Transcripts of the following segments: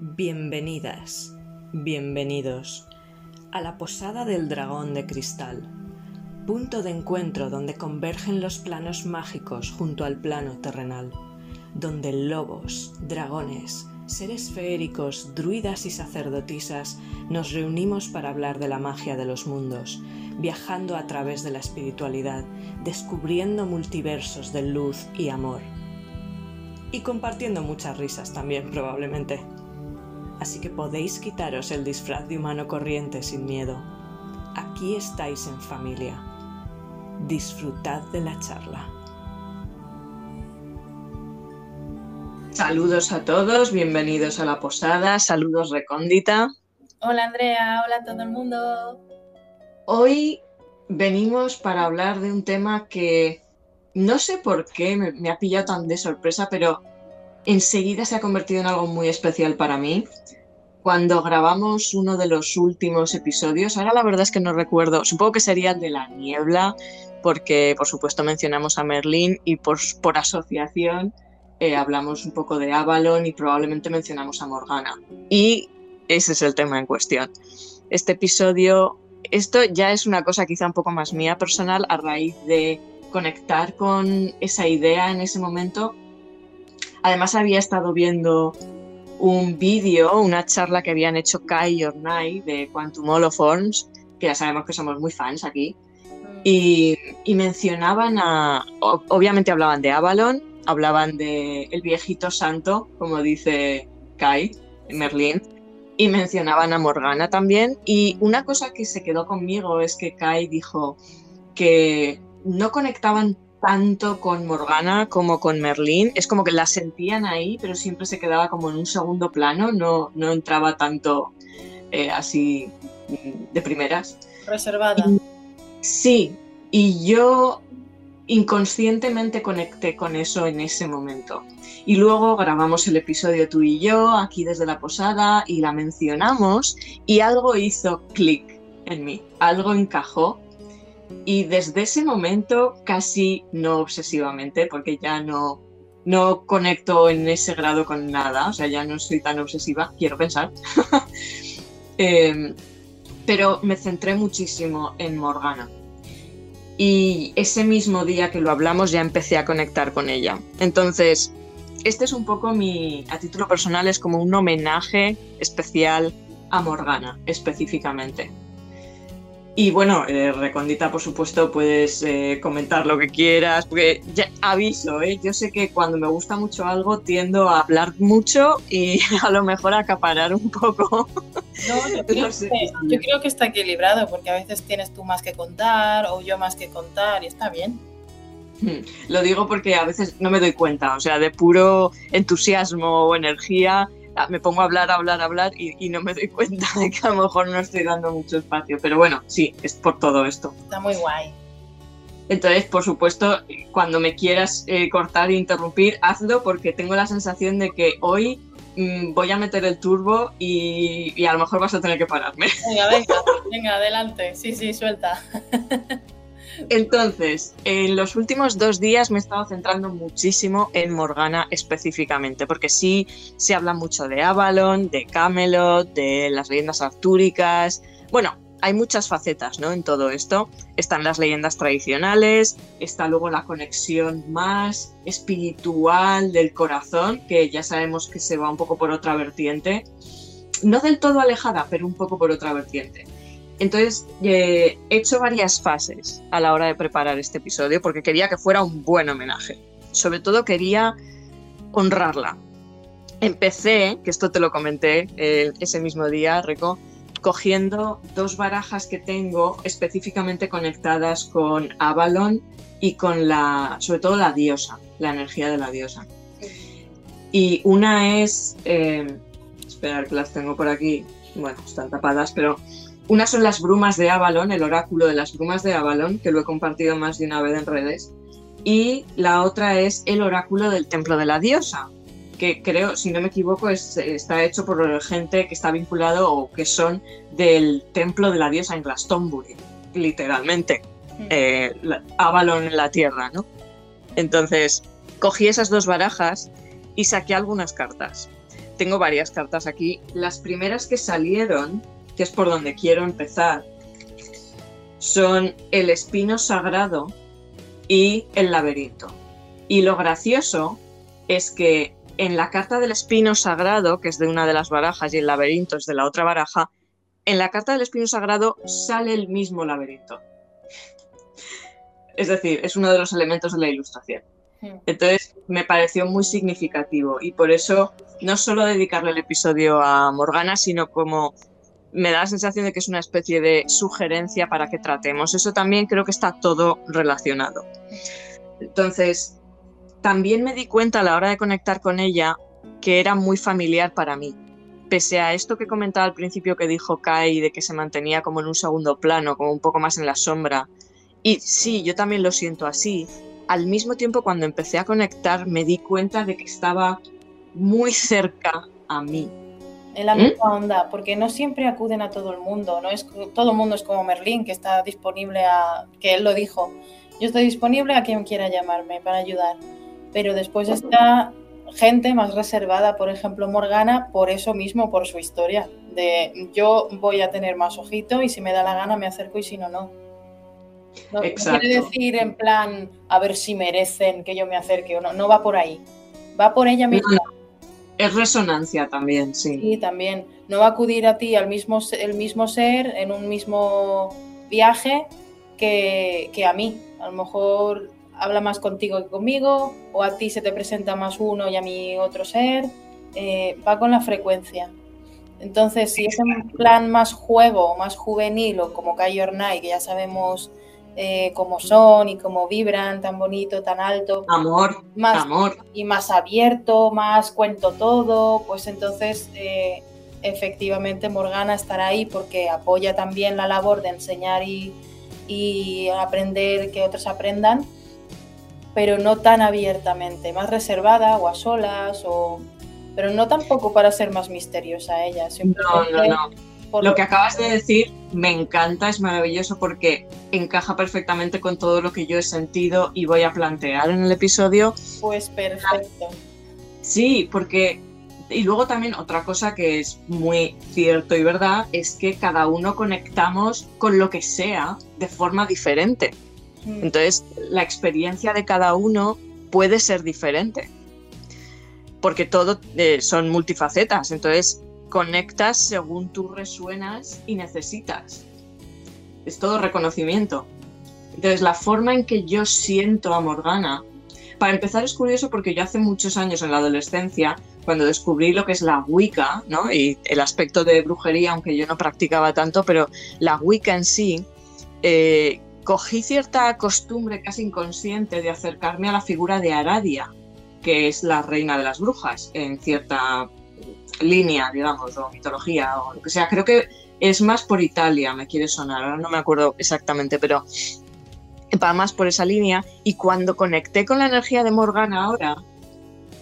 Bienvenidas, bienvenidos a la Posada del Dragón de Cristal, punto de encuentro donde convergen los planos mágicos junto al plano terrenal, donde lobos, dragones, seres feéricos, druidas y sacerdotisas nos reunimos para hablar de la magia de los mundos, viajando a través de la espiritualidad, descubriendo multiversos de luz y amor. Y compartiendo muchas risas también, probablemente así que podéis quitaros el disfraz de humano corriente sin miedo. Aquí estáis en familia. Disfrutad de la charla. Saludos a todos, bienvenidos a la posada, saludos recóndita. Hola Andrea, hola a todo el mundo. Hoy venimos para hablar de un tema que no sé por qué me, me ha pillado tan de sorpresa, pero enseguida se ha convertido en algo muy especial para mí. Cuando grabamos uno de los últimos episodios, ahora la verdad es que no recuerdo, supongo que sería el de la niebla, porque por supuesto mencionamos a Merlín y por, asociación eh, hablamos un poco de Avalon y probablemente mencionamos a Morgana. Y ese es el tema en cuestión. Este episodio, esto ya es una cosa quizá un poco más mía personal a raíz de conectar con esa idea en ese momento Además había estado viendo un vídeo, una charla que habían hecho Kai y Ornai de Quantum Holoforms, que ya sabemos que somos muy fans aquí, y, mencionaban a, obviamente hablaban de Avalon, hablaban de el viejito santo, como dice Kai, Merlin, y mencionaban a Morgana también. Y una cosa que se quedó conmigo es que Kai dijo que no conectaban tanto con Morgana como con Merlín. Es como que la sentían ahí, pero siempre se quedaba como en un segundo plano, no, no entraba tanto eh, así mm, de primeras. Reservada. sí, y yo inconscientemente conecté con eso en ese momento. Y luego grabamos el episodio tú y yo aquí desde la posada y la mencionamos y algo hizo clic en mí, algo encajó y desde ese momento, casi no obsesivamente, porque ya no, no conecto en ese grado con nada, o sea, ya no soy tan obsesiva, quiero pensar. Em, pero me centré muchísimo en Morgana. Y ese mismo día que lo hablamos ya empecé a conectar con ella. Entonces, este es un poco mi, a título personal, es como un homenaje especial a Morgana específicamente. Y bueno, eh, Recondita, por supuesto, puedes eh, comentar lo que quieras, porque ya aviso, ¿eh? yo sé que cuando me gusta mucho algo tiendo a hablar mucho y a lo mejor a acaparar un poco. No, yo creo, que, yo creo que está equilibrado, porque a veces tienes tú más que contar o yo más que contar y está bien. Hmm, lo digo porque a veces no me doy cuenta, o sea, de puro entusiasmo o energía me pongo a hablar, a hablar, a hablar y, no me doy cuenta de que a lo mejor no estoy dando mucho espacio. Pero bueno, sí, es por todo esto. Está muy guay. Entonces, por supuesto, cuando me quieras eh, cortar e interrumpir, hazlo porque tengo la sensación de que hoy mm, voy a meter el turbo y, y, a lo mejor vas a tener que pararme. Venga, venga, venga, adelante. Sí, sí, suelta. Entonces, en los últimos dos días me he estado centrando muchísimo en Morgana específicamente, porque sí se habla mucho de Avalon, de Camelot, de las leyendas artúricas. Bueno, hay muchas facetas ¿no? en todo esto. Están las leyendas tradicionales, está luego la conexión más espiritual del corazón, que ya sabemos que se va un poco por otra vertiente. No del todo alejada, pero un poco por otra vertiente. Entonces, eh, he hecho varias fases a la hora de preparar este episodio porque quería que fuera un buen homenaje. Sobre todo quería honrarla. Empecé, que esto te lo comenté eh, ese mismo día, Reco, cogiendo dos barajas que tengo específicamente conectadas con Avalon y con la, sobre todo la diosa, la energía de la diosa. Y una es, eh, esperar que las tengo por aquí, bueno, están tapadas, pero una son las brumas de Avalon, el oráculo de las brumas de Avalon, que lo he compartido más de una vez en redes. Y la otra es el oráculo del templo de la diosa, que creo, si no me equivoco, está hecho por gente que está vinculado o que son del templo de la diosa en Glastonbury, literalmente. Mm. Eh, Avalon en la tierra, ¿no? Entonces, cogí esas dos barajas y saqué algunas cartas. tengo varias cartas aquí. Las primeras que salieron, que es por donde quiero empezar, son el espino sagrado y el laberinto. Y lo gracioso es que en la carta del espino sagrado, que es de una de las barajas, y el laberinto es de la otra baraja, en la carta del espino sagrado sale el mismo laberinto. Es decir, es uno de los elementos de la ilustración. Hmm. Entonces me pareció muy significativo y por eso no solo dedicarle el episodio a Morgana, sino como me da la sensación de que es una especie de sugerencia para que tratemos. Eso también creo que está todo relacionado. Entonces, también me di cuenta a la hora de conectar con ella que era muy familiar para mí. Pese a esto que comentaba al principio que dijo Kai de que se mantenía como en un segundo plano, como un poco más en la sombra. Y sí, yo también lo siento así. Al mismo tiempo, cuando empecé a conectar, me di cuenta de que estaba muy cerca a mí en la ¿Mm? misma onda, porque no siempre acuden a todo el mundo, no es todo el mundo es como Merlín que está disponible a que él lo dijo. Yo estoy disponible a quien quiera llamarme para ayudar, pero después está gente más reservada, por ejemplo Morgana, por eso mismo, por su historia, de yo voy a tener más ojito y si me da la gana me acerco y si no, no. No, quiere decir en plan a ver si merecen que yo me acerque o no, no va por ahí. Va por ella misma. Es resonancia también, sí. Sí, también. No va a acudir a ti al mismo, el mismo ser en un mismo viaje que, a mí. A lo mejor habla más contigo que conmigo, o a ti se te presenta más uno y a mí otro ser. Eh, va con la frecuencia. Entonces, si es un plan más juego, más juvenil, o como Kai Night, que ya sabemos eh, como son y cómo vibran, tan bonito, tan alto. Amor, más, amor. Y más abierto, más cuento todo, pues entonces eh, efectivamente Morgana estará ahí porque apoya también la labor de enseñar y, y aprender que otros aprendan, pero no tan abiertamente, más reservada o a solas, o... pero no tampoco para ser más misteriosa ella. No, no, no lo que acabas de decir me encanta, es maravilloso porque encaja perfectamente con todo lo que yo he sentido y voy a plantear en el episodio. Pues perfecto. Sí, porque... Y luego también otra cosa que es muy cierto y verdad es que cada uno conectamos con lo que sea de forma diferente. Mm. Entonces, la experiencia de cada uno puede ser diferente. Porque todo eh, son multifacetas. Entonces, conectas según tú resuenas y necesitas. Es todo reconocimiento. Entonces, la forma en que yo siento a Morgana, para empezar es curioso porque yo hace muchos años en la adolescencia, cuando descubrí lo que es la Wicca, ¿no? y el aspecto de brujería, aunque yo no practicaba tanto, pero la Wicca en sí, eh, cogí cierta costumbre casi inconsciente de acercarme a la figura de Aradia, que es la reina de las brujas en cierta línea, digamos, o mitología o lo que sea. Creo que es más por Italia, me quiere sonar, ahora no me acuerdo exactamente, pero va más por esa línea. Y cuando conecté con la energía de Morgana ahora,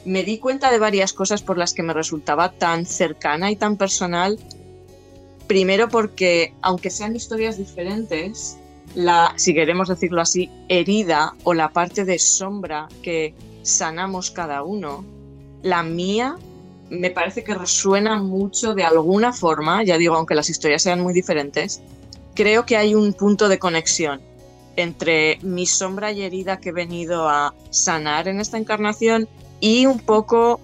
me di cuenta de varias cosas por las que me resultaba tan cercana y tan personal. Primero porque, aunque sean historias diferentes, la, si queremos decirlo así, herida o la parte de sombra que sanamos cada uno, la mía me parece que resuena mucho de alguna forma, ya digo, aunque las historias sean muy diferentes, creo que hay un punto de conexión entre mi sombra y herida que he venido a sanar en esta encarnación y un poco,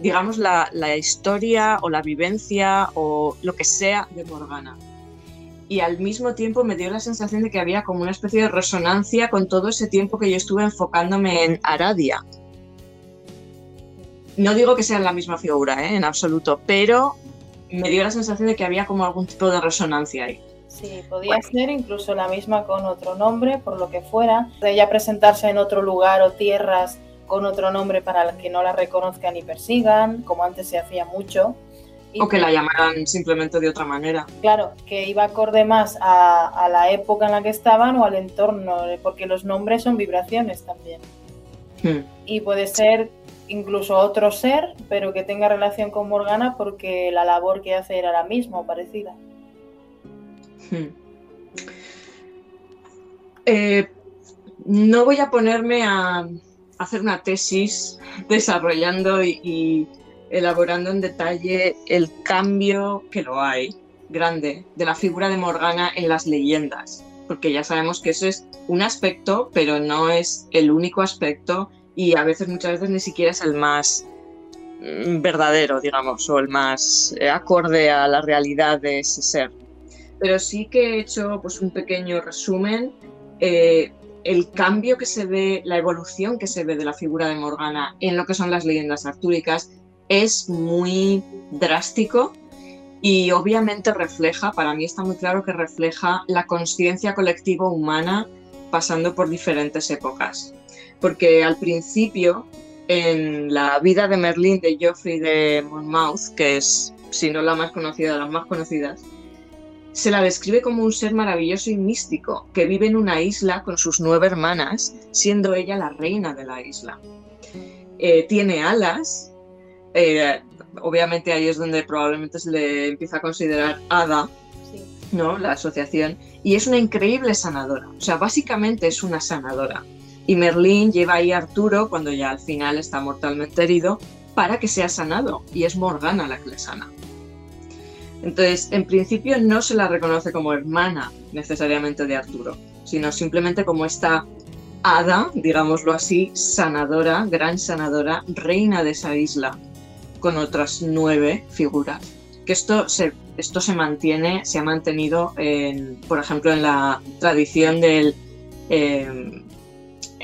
digamos, la, la historia o la vivencia o lo que sea de Morgana. Y al mismo tiempo me dio la sensación de que había como una especie de resonancia con todo ese tiempo que yo estuve enfocándome en Aradia no digo que sean la misma figura, ¿eh? en absoluto, pero me dio la sensación de que había como algún tipo de resonancia ahí. Sí, podía ser incluso la misma con otro nombre, por lo que fuera. De ella presentarse en otro lugar o tierras con otro nombre para que no la reconozcan y persigan, como antes se hacía mucho. o que la llamaran simplemente de otra manera. Claro, que iba acorde más a, la época en la que estaban o al entorno, porque los nombres son vibraciones también. Hmm. Y puede ser incluso otro ser, pero que tenga relación con Morgana porque la labor que hace era la misma o parecida. Hmm. Eh, no voy a ponerme a hacer una tesis desarrollando y, elaborando en detalle el cambio que lo hay, grande, de la figura de Morgana en las leyendas, porque ya sabemos que eso es un aspecto, pero no es el único aspecto y a veces, muchas veces, ni siquiera es el más mm, verdadero, digamos, o el más eh, acorde a la realidad de ese ser. Pero sí que he hecho pues, un pequeño resumen. Eh, el cambio que se ve, la evolución que se ve de la figura de Morgana en lo que son las leyendas artúricas es muy drástico y obviamente refleja, para mí está muy claro que refleja la conciencia colectiva humana pasando por diferentes épocas. Porque al principio, en la vida de Merlín de Geoffrey de Monmouth, que es, si no la más conocida, de las más conocidas, se la describe como un ser maravilloso y místico que vive en una isla con sus nueve hermanas, siendo ella la reina de la isla. Eh, tiene alas, eh, obviamente ahí es donde probablemente se le empieza a considerar hada, ¿no? La asociación, y es una increíble sanadora, o sea, básicamente es una sanadora. Y Merlín lleva ahí a Arturo, cuando ya al final está mortalmente herido, para que sea sanado, y es Morgana la que le sana. Entonces, en principio no se la reconoce como hermana necesariamente de Arturo, sino simplemente como esta hada, digámoslo así, sanadora, gran sanadora, reina de esa isla, con otras nueve figuras. Que esto se, esto se mantiene, se ha mantenido, en, por ejemplo, en la tradición del. Eh,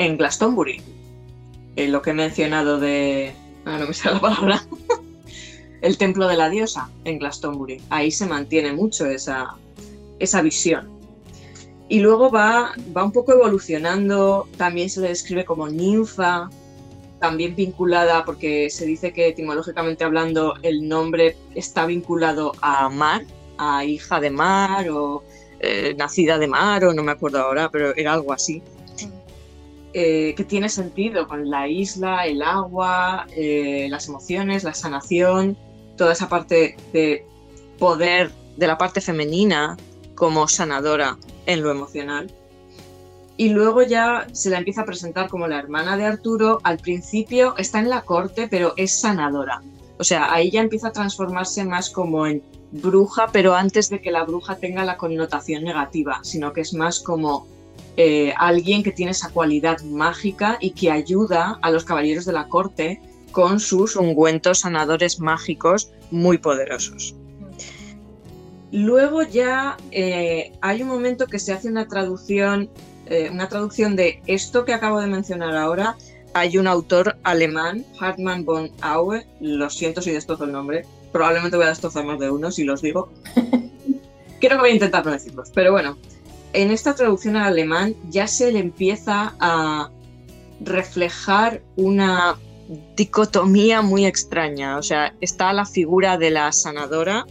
en Glastonbury. En lo que he mencionado de. Ah, no me sale la palabra. el templo de la diosa en Glastonbury. Ahí se mantiene mucho esa, esa visión. Y luego va, va un poco evolucionando, también se le describe como ninfa, también vinculada, porque se dice que etimológicamente hablando el nombre está vinculado a mar, a hija de mar o eh, nacida de mar, o no me acuerdo ahora, pero era algo así. Eh, que tiene sentido con la isla, el agua, eh, las emociones, la sanación, toda esa parte de poder de la parte femenina como sanadora en lo emocional. Y luego ya se la empieza a presentar como la hermana de Arturo. Al principio está en la corte, pero es sanadora. O sea, ahí ya empieza a transformarse más como en bruja, pero antes de que la bruja tenga la connotación negativa, sino que es más como eh, alguien que tiene esa cualidad mágica y que ayuda a los caballeros de la corte con sus ungüentos sanadores mágicos muy poderosos. Luego ya eh, hay un momento que se hace una traducción, eh, una traducción de esto que acabo de mencionar ahora. Hay un autor alemán, Hartmann von Aue, lo siento si destrozo el nombre, probablemente voy a destrozar más de uno si los digo. Creo que voy a intentar no decirlos, pero bueno, en esta traducción al alemán ya se le empieza a reflejar una dicotomía muy extraña. O sea, está la figura de la sanadora,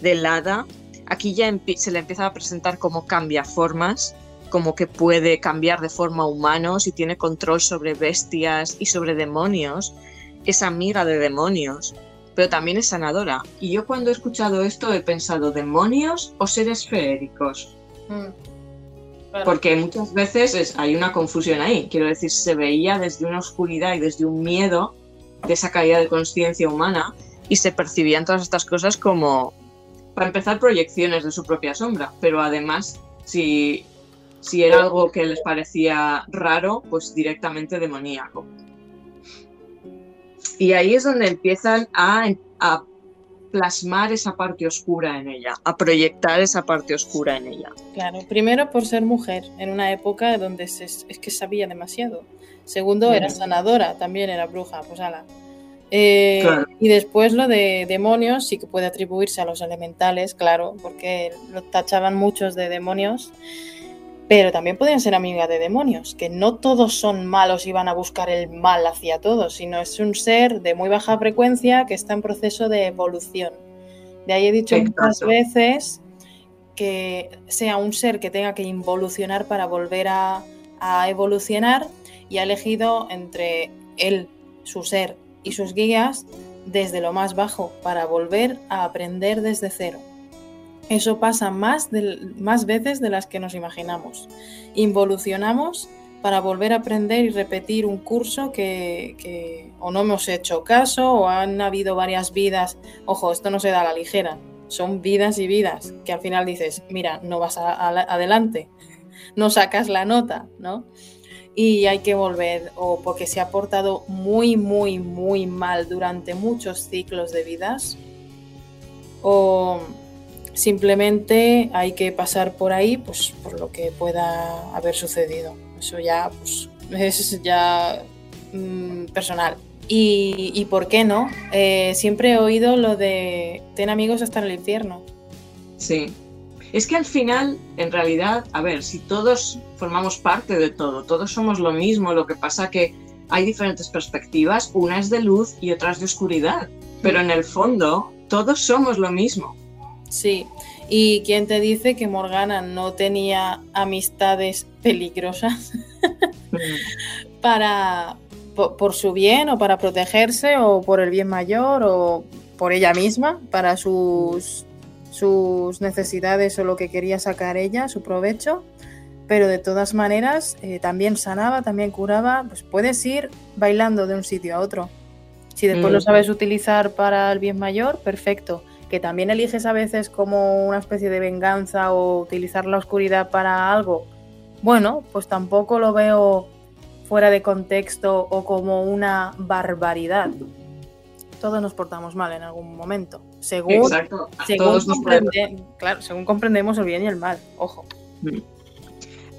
del hada. Aquí ya se le empieza a presentar como cambia formas, como que puede cambiar de forma humano, si tiene control sobre bestias y sobre demonios. Es amiga de demonios, pero también es sanadora. Y yo cuando he escuchado esto he pensado, ¿demonios o seres feéricos? Mm. Porque muchas veces hay una confusión ahí. Quiero decir, se veía desde una oscuridad y desde un miedo de esa caída de conciencia humana y se percibían todas estas cosas como, para empezar, proyecciones de su propia sombra. Pero además, si, si era algo que les parecía raro, pues directamente demoníaco. Y ahí es donde empiezan a, a plasmar esa parte oscura en ella, a proyectar esa parte oscura en ella. Claro, primero por ser mujer, en una época donde es que sabía demasiado. Segundo, era sanadora, también era bruja, pues ala. Eh, y después lo de demonios sí que puede atribuirse a los elementales, claro, porque lo tachaban muchos de demonios pero también pueden ser amigas de demonios, que no todos son malos y van a buscar el mal hacia todos, sino es un ser de muy baja frecuencia que está en proceso de evolución. De ahí he dicho muchas veces que sea un ser que tenga que involucionar para volver a, a evolucionar y ha elegido entre él, su ser y sus guías desde lo más bajo para volver a aprender desde cero. Eso pasa más, más veces de las que nos imaginamos. Involucionamos para volver a aprender y repetir un curso que, o no hemos hecho caso o han habido varias vidas. Ojo, esto no se da a la ligera, son vidas y vidas que al final dices, mira, no vas adelante, no sacas la nota, ¿no? Y hay que volver, o porque se ha portado muy, muy, muy mal durante muchos ciclos de vidas, o simplemente hay que pasar por ahí, pues por lo que pueda haber sucedido. Eso ya, pues, es ya mm, personal. Y, por qué no? Eh, siempre he oído lo de ten amigos hasta en el infierno. Sí. Es que al final, en realidad, a ver, si todos formamos parte de todo, todos somos lo mismo, lo que pasa que hay diferentes perspectivas, una es de luz y otra es de oscuridad, pero en el fondo todos somos lo mismo. Sí, y quién te dice que Morgana no tenía amistades peligrosas para por, su bien o para protegerse o por el bien mayor o por ella misma, para sus, sus necesidades o lo que quería sacar ella, su provecho. Pero de todas maneras, eh, también sanaba, también curaba. Pues puedes ir bailando de un sitio a otro. Si después lo mm. sabes utilizar para el bien mayor, perfecto que también eliges a veces como una especie de venganza o utilizar la oscuridad para algo, bueno, pues tampoco lo veo fuera de contexto o como una barbaridad. Todos nos portamos mal en algún momento, según, claro, según comprendemos el bien y el mal, ojo. Mm.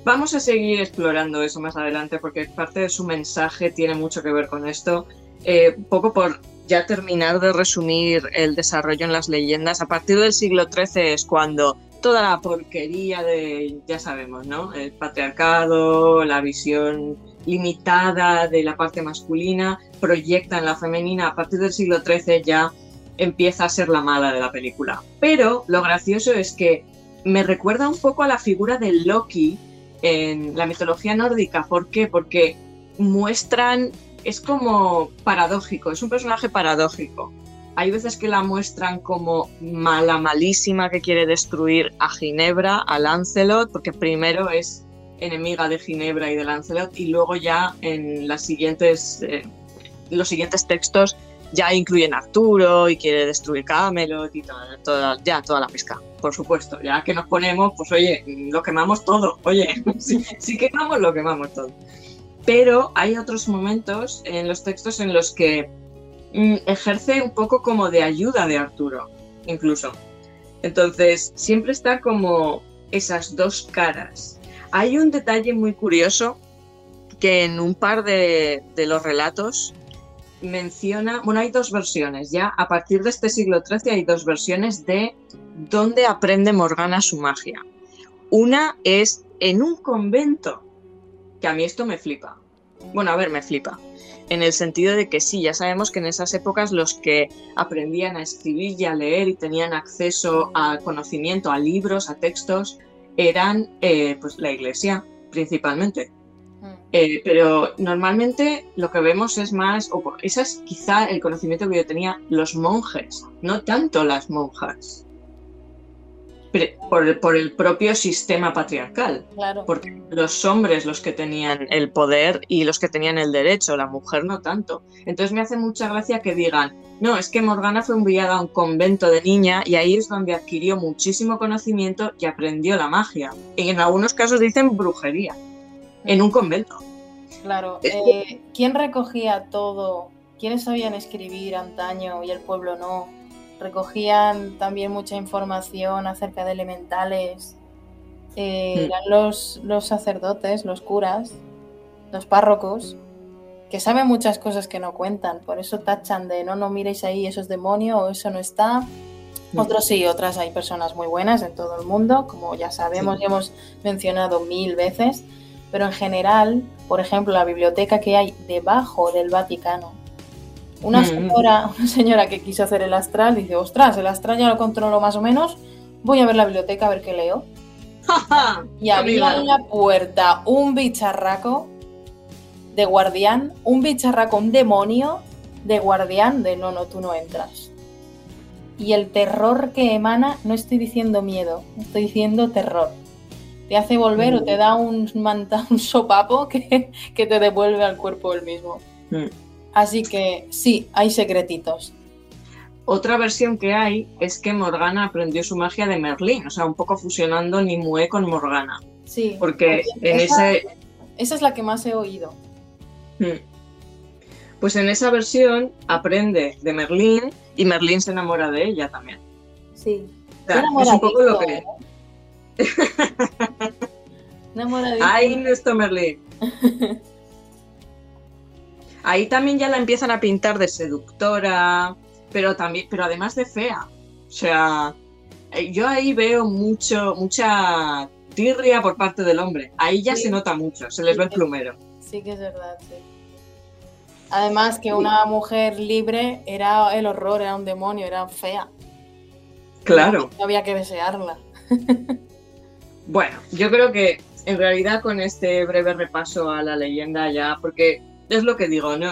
Vamos a seguir explorando eso más adelante porque parte de su mensaje tiene mucho que ver con esto. Eh, poco por ya terminar de resumir el desarrollo en las leyendas, a partir del siglo XIII es cuando toda la porquería de, ya sabemos, ¿no? El patriarcado, la visión limitada de la parte masculina, proyecta en la femenina. A partir del siglo XIII ya empieza a ser la mala de la película. Pero lo gracioso es que me recuerda un poco a la figura de Loki en la mitología nórdica. ¿Por qué? Porque muestran es como paradójico, es un personaje paradójico. Hay veces que la muestran como mala, malísima, que quiere destruir a Ginebra, a Lancelot, porque primero es enemiga de Ginebra y de Lancelot, y luego ya en eh, los siguientes textos ya incluyen a Arturo y quiere destruir Camelot y toda, ya toda la pesca, por supuesto. Ya que nos ponemos, pues oye, lo quemamos todo, oye, si, si quemamos, lo quemamos todo pero hay otros momentos en los textos en los que mm, ejerce un poco como de ayuda de Arturo, incluso. Entonces, siempre está como esas dos caras. Hay un detalle muy curioso que en un par de, de los relatos menciona, bueno, hay dos versiones, ya a partir de este siglo XIII hay dos versiones de dónde aprende Morgana su magia. Una es en un convento que a mí esto me flipa. Bueno, a ver, me flipa. En el sentido de que sí, ya sabemos que en esas épocas los que aprendían a escribir y a leer y tenían acceso a conocimiento, a libros, a textos, eran eh, pues la iglesia principalmente. Mm. Eh, pero normalmente lo que vemos es más, o ese es quizá el conocimiento que yo tenía, los monjes, no tanto las monjas por el, propio sistema patriarcal. Porque los hombres los que tenían el poder y los que tenían el derecho, la mujer no tanto. Entonces me hace mucha gracia que digan, no, es que Morgana fue enviada a un convento de niña y ahí es donde adquirió muchísimo conocimiento y aprendió la magia. Y en algunos casos dicen brujería, en un convento. Claro, eh, ¿quién recogía todo? ¿Quiénes sabían escribir antaño y el pueblo no? Recogían también mucha información acerca de elementales. Eh, hmm. Eran los, los sacerdotes, los curas, los párrocos, que saben muchas cosas que no cuentan, por eso tachan de no, no miréis ahí, eso es demonio o eso no está. Hmm. Otros sí, otras hay personas muy buenas en todo el mundo, como ya sabemos y hemos mencionado mil veces, pero en general, por ejemplo, la biblioteca que hay debajo del Vaticano, una señora, una señora que quiso hacer el astral dice, ostras, el astral ya lo controlo más o menos, voy a ver la biblioteca a ver qué leo. y había en la puerta un bicharraco de guardián, un bicharraco, un demonio de guardián de no, no, tú no entras. Y el terror que emana, no estoy diciendo miedo, estoy diciendo terror. te hace volver o te da un, manta, un sopapo que, que, te devuelve al cuerpo el mismo. Mm. Así que sí, hay secretitos. Otra versión que hay es que Morgana aprendió su magia de Merlín, o sea, un poco fusionando Nimue con Morgana. Sí. Porque en esa, ese. Esa es la que más he oído. Mm. Pues en esa versión aprende de Merlín y Merlín se enamora de ella también. Sí. O sea, es un poco lo que. ¿eh? Ahí nuestro Merlín. Ahí también ya la empiezan a pintar de seductora, pero también, pero además de fea. O sea, eh, yo ahí veo mucho, mucha tirria por parte del hombre. Ahí ya Sí. se nota mucho, se les ve el plumero. Sí que es verdad, sí. Además que una mujer libre era el horror, era un demonio, era fea. Claro. No había que desearla. Bueno, yo creo que en realidad con este breve repaso a la leyenda ya, porque es lo que digo, ¿no?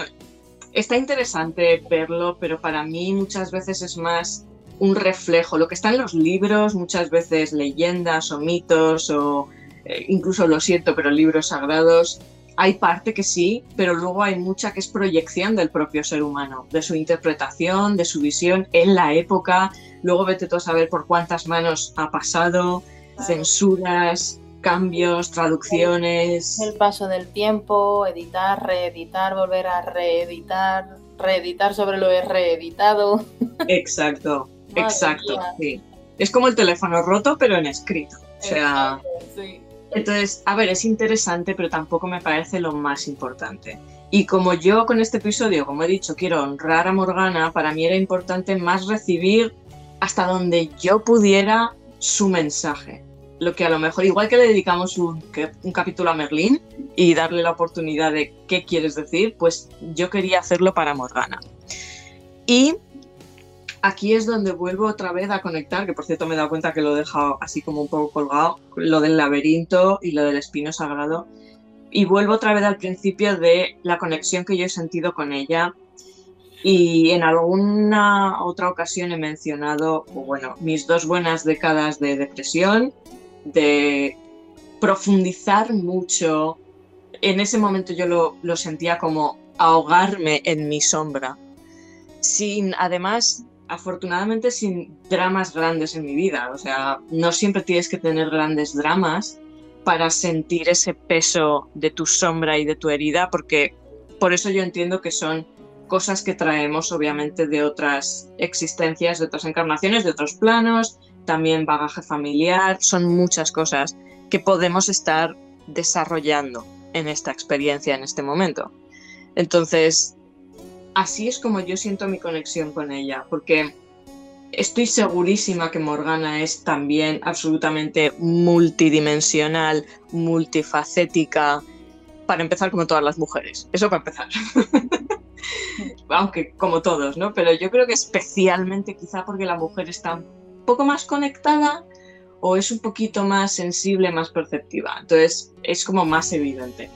Está interesante verlo, pero para mí muchas veces es más un reflejo. Lo que está en los libros, muchas veces leyendas o mitos o eh, incluso lo siento, pero libros sagrados, hay parte que sí, pero luego hay mucha que es proyección del propio ser humano, de su interpretación, de su visión en la época. Luego vete tú a saber por cuántas manos ha pasado, censuras, cambios, traducciones. El paso del tiempo, editar, reeditar, volver a reeditar, reeditar sobre lo reeditado. Exacto, exacto. Sí. Es como el teléfono roto, pero en escrito. O sea, Exacto, sí. entonces, a ver, es interesante, pero tampoco me parece lo más importante. Y como yo con este episodio, como he dicho, quiero honrar a Morgana, para mí era importante más recibir hasta donde yo pudiera su mensaje. Lo que a lo mejor, igual que le dedicamos un, capítulo a Merlín y darle la oportunidad de qué quieres decir, pues yo quería hacerlo para Morgana. Y aquí es donde vuelvo otra vez a conectar, que por cierto me he dado cuenta que lo he dejado así como un poco colgado, lo del laberinto y lo del espino sagrado. Y vuelvo otra vez al principio de la conexión que yo he sentido con ella. Y en alguna otra ocasión he mencionado, bueno, mis dos buenas décadas de depresión, de profundizar mucho. En ese momento yo lo, lo sentía como ahogarme en mi sombra, sin, además, afortunadamente sin dramas grandes en mi vida. O sea, no siempre tienes que tener grandes dramas para sentir ese peso de tu sombra y de tu herida, porque por eso yo entiendo que son cosas que traemos obviamente de otras existencias, de otras encarnaciones, de otros planos, también bagaje familiar, son muchas cosas que podemos estar desarrollando en esta experiencia en este momento. Entonces, así es como yo siento mi conexión con ella, porque estoy segurísima que Morgana es también absolutamente multidimensional, multifacética, para empezar como todas las mujeres, eso para empezar. Aunque como todos, ¿no? Pero yo creo que especialmente quizá porque la mujer está un poco más conectada o es un poquito más sensible, más perceptiva. Entonces es como más evidente.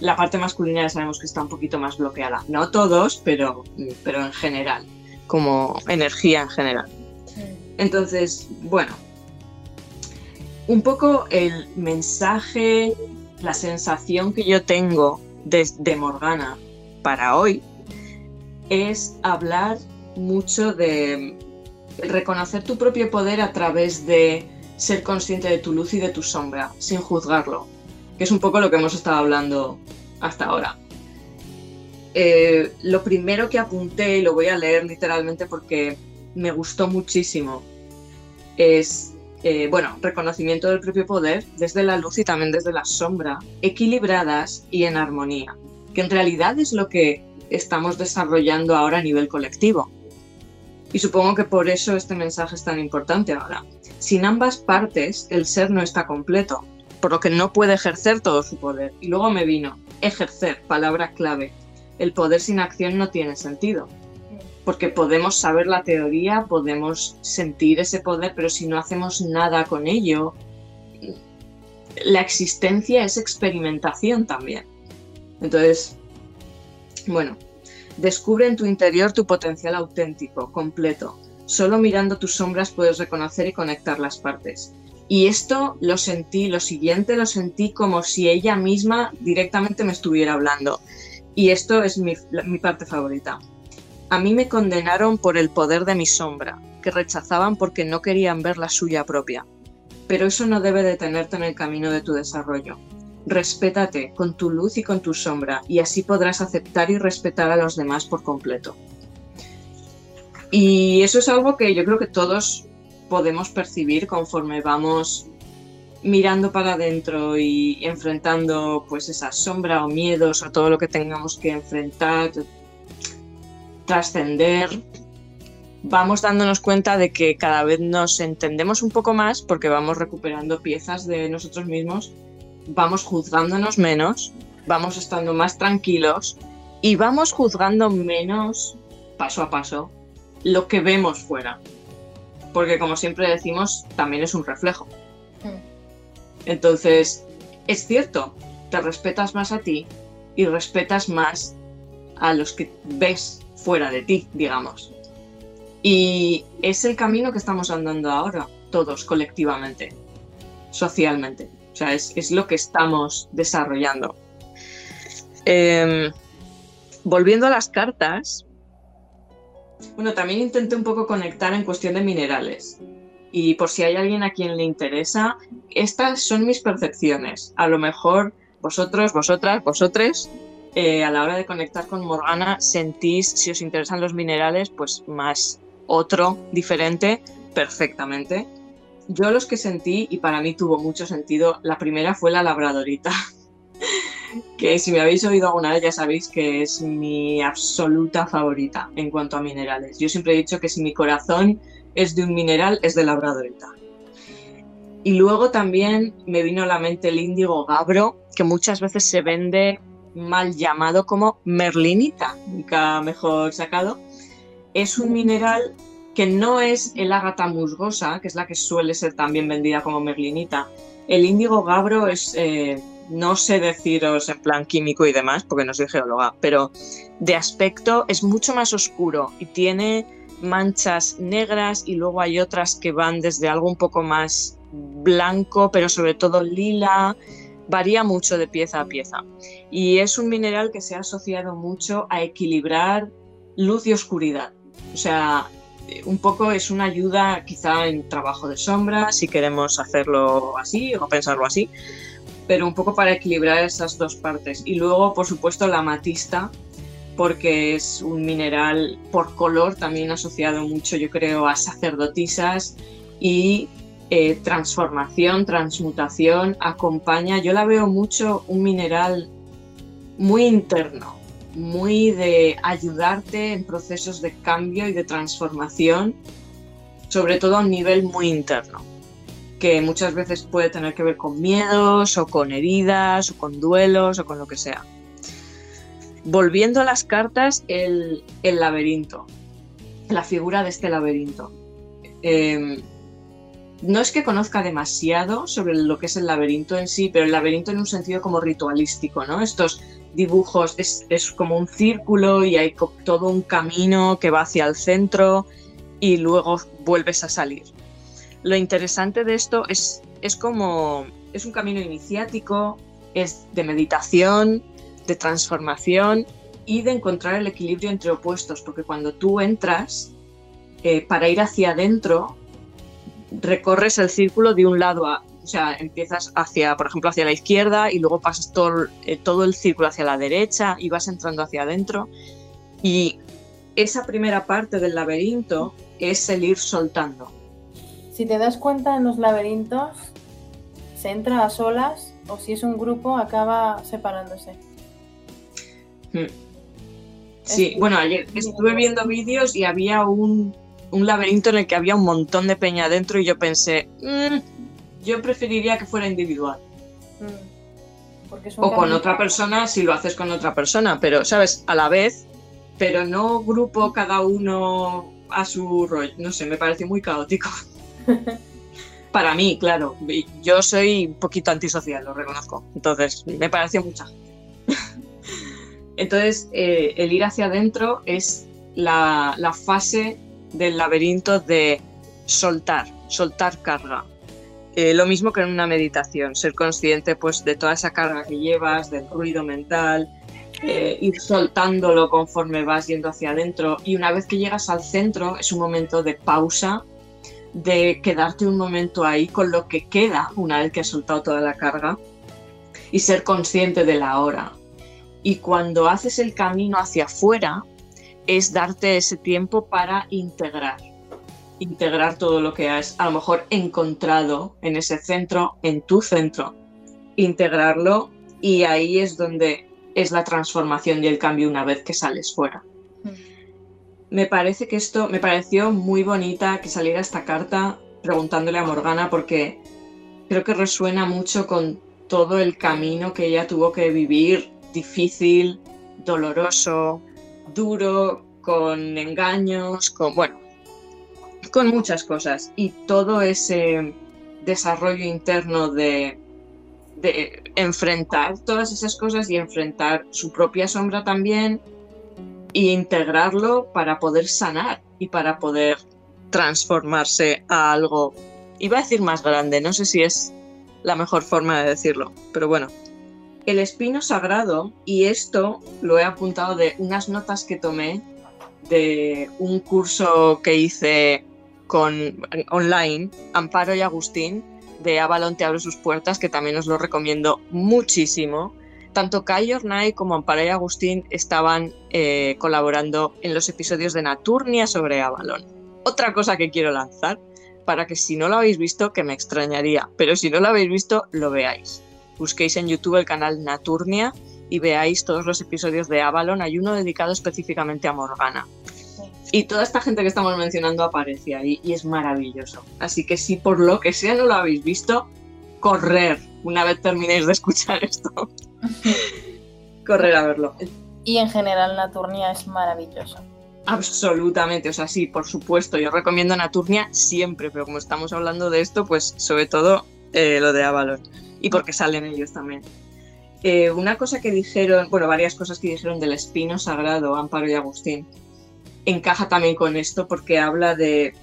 La parte masculina ya sabemos que está un poquito más bloqueada. No todos, pero, pero en general, como energía en general. Entonces, bueno, un poco el mensaje, la sensación que yo tengo desde Morgana para hoy es hablar mucho de reconocer tu propio poder a través de ser consciente de tu luz y de tu sombra, sin juzgarlo, que es un poco lo que hemos estado hablando hasta ahora. Eh, lo primero que apunté, y lo voy a leer literalmente porque me gustó muchísimo, es, eh, bueno, reconocimiento del propio poder desde la luz y también desde la sombra, equilibradas y en armonía, que en realidad es lo que estamos desarrollando ahora a nivel colectivo. Y supongo que por eso este mensaje es tan importante ahora. Sin ambas partes, el ser no está completo, por lo que no puede ejercer todo su poder. Y luego me vino, ejercer, palabra clave. El poder sin acción no tiene sentido, porque podemos saber la teoría, podemos sentir ese poder, pero si no hacemos nada con ello, la existencia es experimentación también. Entonces, bueno, descubre en tu interior tu potencial auténtico, completo. Solo mirando tus sombras puedes reconocer y conectar las partes. Y esto lo sentí, lo siguiente lo sentí como si ella misma directamente me estuviera hablando. Y esto es mi, parte favorita. A mí me condenaron por el poder de mi sombra, que rechazaban porque no querían ver la suya propia. Pero eso no debe detenerte en el camino de tu desarrollo. Respétate con tu luz y con tu sombra, y así podrás aceptar y respetar a los demás por completo. Y eso es algo que yo creo que todos podemos percibir conforme vamos mirando para adentro y enfrentando pues esa sombra o miedos o todo lo que tengamos que enfrentar, trascender, vamos dándonos cuenta de que cada vez nos entendemos un poco más porque vamos recuperando piezas de nosotros mismos, vamos juzgándonos menos, vamos estando más tranquilos y vamos juzgando menos paso a paso lo que vemos fuera. Porque como siempre decimos, también es un reflejo. Hmm. Entonces, es cierto, te respetas más a ti y respetas más a los que ves fuera de ti, digamos. Y es el camino que estamos andando ahora, todos colectivamente, socialmente. Sea, es, lo que estamos desarrollando. Em, volviendo a las cartas, bueno, también intenté un poco conectar en cuestión de minerales. Y por si hay alguien a quien le interesa, estas son mis percepciones. A lo mejor vosotros, vosotras, vosotres, eh, a la hora de conectar con Morgana, sentís, si os interesan los minerales, pues más otro diferente, perfectamente. Yo los que sentí, y para mí tuvo mucho sentido, la primera fue la labradorita. que si me habéis oído alguna vez ya sabéis que es mi absoluta favorita en cuanto a minerales. Yo siempre he dicho que si mi corazón es de un mineral, es de labradorita. Y luego también me vino a la mente el índigo gabro, que muchas veces se vende mal llamado como merlinita, nunca mejor sacado. Es un mineral que no es el ágata musgosa, que es la que suele ser también vendida como merlinita. El índigo gabro es eh, no sé deciros en plan químico y demás, porque no soy geóloga, pero de aspecto es mucho más oscuro y tiene manchas negras y luego hay otras que van desde algo un poco más blanco, pero sobre todo lila, varía mucho de pieza a pieza. Y es un mineral que se ha asociado mucho a equilibrar luz y oscuridad. O sea, un poco es una ayuda quizá en trabajo de sombra, si queremos hacerlo así o pensarlo así, pero un poco para equilibrar esas dos partes. Y luego, por supuesto, la amatista, porque es un mineral por color también asociado mucho, yo creo, a sacerdotisas y eh, transformación, transmutación, acompaña. Yo la veo mucho un mineral muy interno, muy de ayudarte en procesos de cambio y de transformación, sobre todo a un nivel muy interno que muchas veces puede tener que ver con miedos o con heridas o con duelos o con lo que sea. Volviendo a las cartas, el, laberinto, la figura de este laberinto. Em, no es que conozca demasiado sobre lo que es el laberinto en sí, pero el laberinto en un sentido como ritualístico, ¿no? Estos dibujos es, es como un círculo y hay todo un camino que va hacia el centro y luego vuelves a salir. Lo interesante de esto es, es como, es un camino iniciático, es de meditación, de transformación y de encontrar el equilibrio entre opuestos, porque cuando tú entras, eh, para ir hacia adentro, recorres el círculo de un lado a, o sea, empiezas hacia, por ejemplo, hacia la izquierda y luego pasas todo, eh, todo el círculo hacia la derecha y vas entrando hacia adentro. Y esa primera parte del laberinto es el ir soltando si te das cuenta en los laberintos, se entra a solas o si es un grupo acaba separándose. Hmm. Sí, bueno, ayer estuve viendo vídeos y había un, laberinto en el que había un montón de peña dentro y yo pensé, mm, yo preferiría que fuera individual. Hmm. o con otra persona si lo haces con otra persona, pero, ¿sabes? A la vez, pero no grupo cada uno a su rollo. No sé, me parece muy caótico. Para mí, claro. Yo soy un poquito antisocial, lo reconozco. Entonces, me pareció mucha. Entonces, eh, el ir hacia adentro es la, fase del laberinto de soltar, soltar carga. Eh, lo mismo que en una meditación, ser consciente pues de toda esa carga que llevas, del ruido mental, eh, ir soltándolo conforme vas yendo hacia adentro y una vez que llegas al centro es un momento de pausa, de quedarte un momento ahí con lo que queda una vez que has soltado toda la carga y ser consciente de la hora. Y cuando haces el camino hacia afuera es darte ese tiempo para integrar, integrar todo lo que has a lo mejor encontrado en ese centro, en tu centro, integrarlo y ahí es donde es la transformación y el cambio una vez que sales fuera. Mm. Me parece que esto, me pareció muy bonita que saliera esta carta preguntándole a Morgana porque creo que resuena mucho con todo el camino que ella tuvo que vivir, difícil, doloroso, duro, con engaños, con, bueno, con muchas cosas. Y todo ese desarrollo interno de enfrentar todas esas cosas y enfrentar su propia sombra también e integrarlo para poder sanar y para poder transformarse a algo, iba a decir más grande, no sé si es la mejor forma de decirlo, pero bueno. El espino sagrado, y esto lo he apuntado de unas notas que tomé de un curso que hice con online, Amparo y Agustín, de Avalon te abre sus puertas, que también os lo recomiendo muchísimo. Tanto Kai Ornay como Amparo y Agustín estaban eh, colaborando en los episodios de Naturnia sobre Avalon. Otra cosa que quiero lanzar, para que si no lo habéis visto, que me extrañaría, pero si no lo habéis visto, lo veáis. Busquéis en YouTube el canal Naturnia y veáis todos los episodios de Avalon. Hay uno dedicado específicamente a Morgana. Y toda esta gente que estamos mencionando aparece ahí y es maravilloso. Así que si por lo que sea no lo habéis visto, correr una vez terminéis de escuchar esto. correr a verlo. Y en general Naturnia es maravilloso. Absolutamente, o sea, sí, por supuesto, yo recomiendo Naturnia siempre, pero como estamos hablando de esto, pues sobre todo eh, lo de Avalon. Y porque salen ellos también. Eh, una cosa que dijeron, bueno, varias cosas que dijeron del espino sagrado, Amparo y Agustín encaja también con esto porque habla de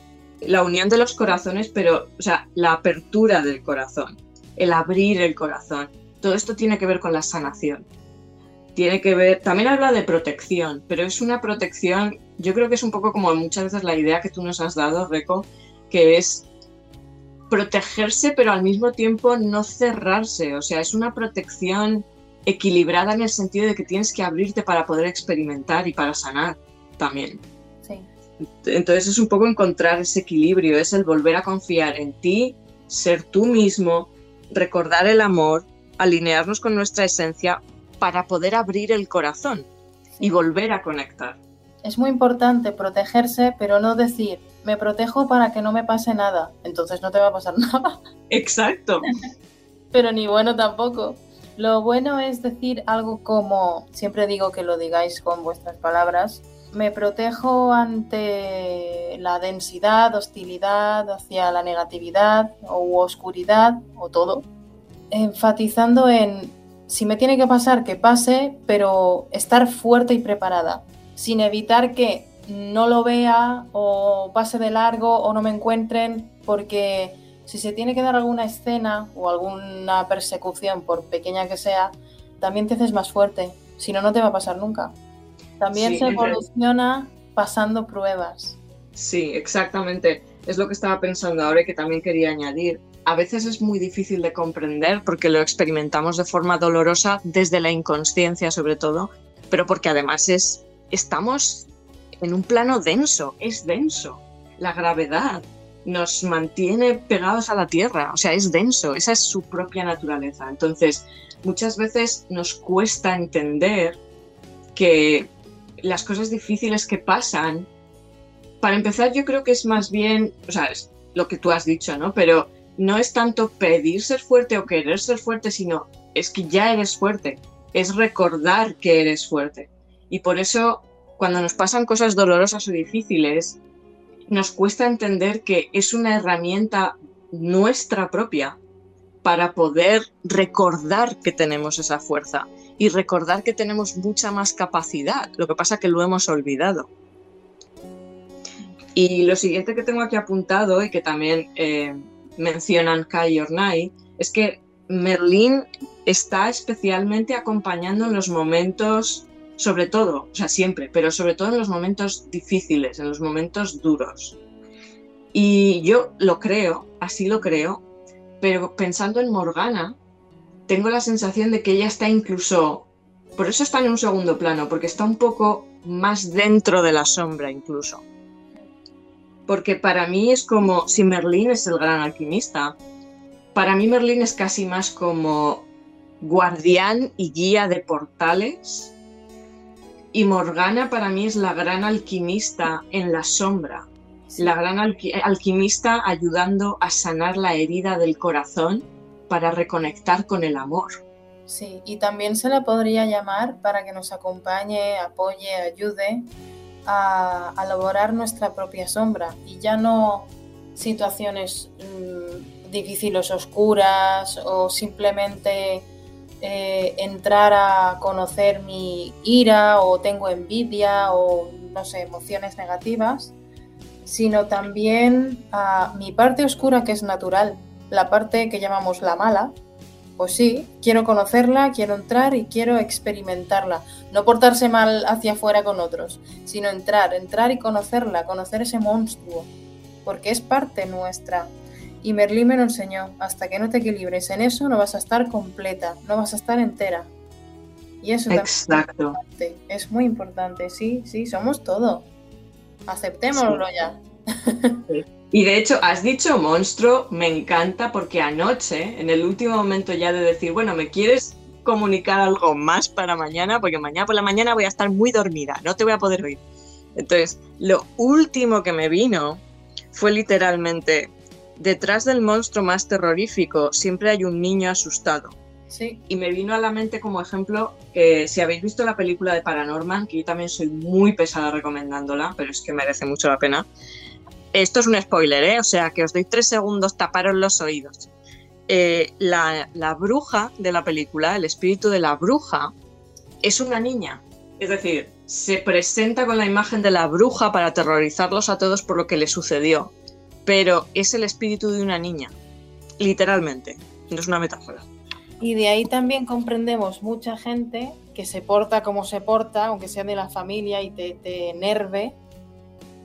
la unión de los corazones, pero, o sea, la apertura del corazón, el abrir el corazón. Todo esto tiene que ver con la sanación. Tiene que ver, también habla de protección, pero es una protección, yo creo que es un poco como muchas veces la idea que tú nos has dado, Reco, que es protegerse, pero al mismo tiempo no cerrarse. O sea, es una protección equilibrada en el sentido de que tienes que abrirte para poder experimentar y para sanar también. Entonces es un poco encontrar ese equilibrio, es el volver a confiar en ti, ser tú mismo, recordar el amor, alinearnos con nuestra esencia para poder abrir el corazón y volver a conectar. Es muy importante protegerse, pero no decir, me protejo para que no me pase nada, entonces no te va a pasar nada. Exacto. pero ni bueno tampoco. Lo bueno es decir algo como, siempre digo que lo digáis con vuestras palabras, me protejo ante la densidad, hostilidad hacia la negatividad o oscuridad o todo, enfatizando en si me tiene que pasar, que pase, pero estar fuerte y preparada, sin evitar que no lo vea o pase de largo o no me encuentren, porque si se tiene que dar alguna escena o alguna persecución, por pequeña que sea, también te haces más fuerte, si no, no te va a pasar nunca. También se evoluciona pasando pruebas. Sí, exactamente. Es lo que estaba pensando ahora y que también quería añadir. A veces es muy difícil de comprender porque lo experimentamos de forma dolorosa desde la inconsciencia sobre todo, pero porque además es estamos en un plano denso, es denso. La gravedad nos mantiene pegados a la tierra, o sea, es denso, esa es su propia naturaleza. Entonces, muchas veces nos cuesta entender que las cosas difíciles que pasan, para empezar yo creo que es más bien, o sea, es lo que tú has dicho, ¿no? Pero no es tanto pedir ser fuerte o querer ser fuerte, sino es que ya eres fuerte, es recordar que eres fuerte. Y por eso cuando nos pasan cosas dolorosas o difíciles, nos cuesta entender que es una herramienta nuestra propia para poder recordar que tenemos esa fuerza y recordar que tenemos mucha más capacidad. Lo que pasa que lo hemos olvidado. Y lo siguiente que tengo aquí apuntado y que también eh, mencionan Kai Ornai, es que Merlín está especialmente acompañando en los momentos, sobre todo, o sea, siempre, pero sobre todo en los momentos difíciles, en los momentos duros. Y yo lo creo, así lo creo, pero pensando en Morgana, tengo la sensación de que ella está incluso, por eso está en un segundo plano, porque está un poco más dentro de la sombra incluso. Porque para mí es como si Merlín es el gran alquimista, para mí Merlín es casi más como guardián y guía de portales. Y Morgana para mí es la gran alquimista en la sombra, la gran alquimista ayudando a sanar la herida del corazón para reconectar con el amor. Sí, y también se la podría llamar para que nos acompañe, apoye, ayude a, elaborar nuestra propia sombra y ya no situaciones mm, difíciles, oscuras o simplemente eh, entrar a conocer mi ira o tengo envidia o no sé, emociones negativas, sino también a mi parte oscura que es natural, la parte que llamamos la mala, pues sí, quiero conocerla, quiero entrar y quiero experimentarla. No portarse mal hacia afuera con otros, sino entrar, entrar y conocerla, conocer ese monstruo, porque es parte nuestra. Y Merlín me lo enseñó, hasta que no te equilibres en eso no vas a estar completa, no vas a estar entera. Y eso Exacto. es, es muy importante, sí, sí, somos todo. Aceptémoslo ya. Y de hecho, has dicho monstruo, me encanta porque anoche, en el último momento ya de decir, bueno, ¿me quieres comunicar algo más para mañana? Porque mañana por la mañana voy a estar muy dormida, no te voy a poder oír. Entonces, lo último que me vino fue literalmente, detrás del monstruo más terrorífico siempre hay un niño asustado. Sí. Y me vino a la mente como ejemplo, que si habéis visto la película de Paranorman, que yo también soy muy pesada recomendándola, pero es que merece mucho la pena, esto es un spoiler, ¿eh? o sea que os doy tres segundos, taparos los oídos. Eh, la, bruja de la película, el espíritu de la bruja, es una niña. Es decir, se presenta con la imagen de la bruja para aterrorizarlos a todos por lo que le sucedió. Pero es el espíritu de una niña, literalmente, no es una metáfora. Y de ahí también comprendemos mucha gente que se porta como se porta, aunque sea de la familia y te, te enerve,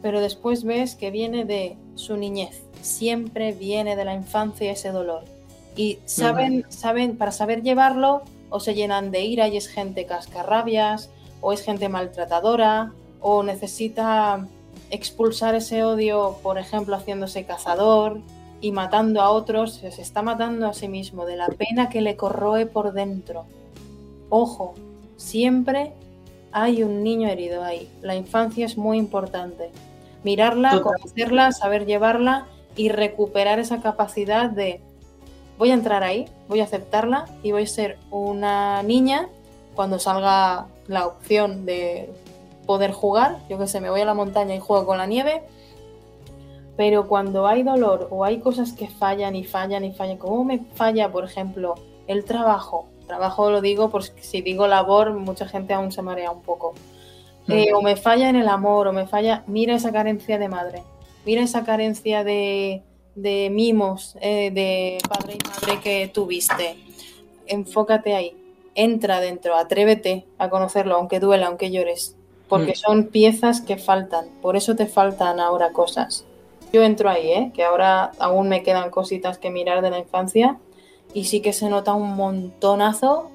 pero después ves que viene de su niñez, siempre viene de la infancia ese dolor. Y saben, saben, para saber llevarlo, o se llenan de ira y es gente cascarrabias, o es gente maltratadora, o necesita expulsar ese odio, por ejemplo, haciéndose cazador y matando a otros, se está matando a sí mismo de la pena que le corroe por dentro. Ojo, siempre hay un niño herido ahí. La infancia es muy importante mirarla, conocerla, saber llevarla y recuperar esa capacidad de voy a entrar ahí, voy a aceptarla y voy a ser una niña. Cuando salga la opción de poder jugar, yo que sé, me voy a la montaña y juego con la nieve, pero cuando hay dolor o hay cosas que fallan y fallan y fallan, como me falla, por ejemplo, el trabajo, trabajo lo digo porque si digo labor, mucha gente aún se marea un poco, eh, o me falla en el amor, o me falla, mira esa carencia de madre, mira esa carencia de, mimos eh, de padre y madre que tuviste. Enfócate ahí, entra dentro, atrévete a conocerlo, aunque duela, aunque llores, porque mm. son piezas que faltan, por eso te faltan ahora cosas. Yo entro ahí, ¿eh? que ahora aún me quedan cositas que mirar de la infancia y sí que se nota un montonazo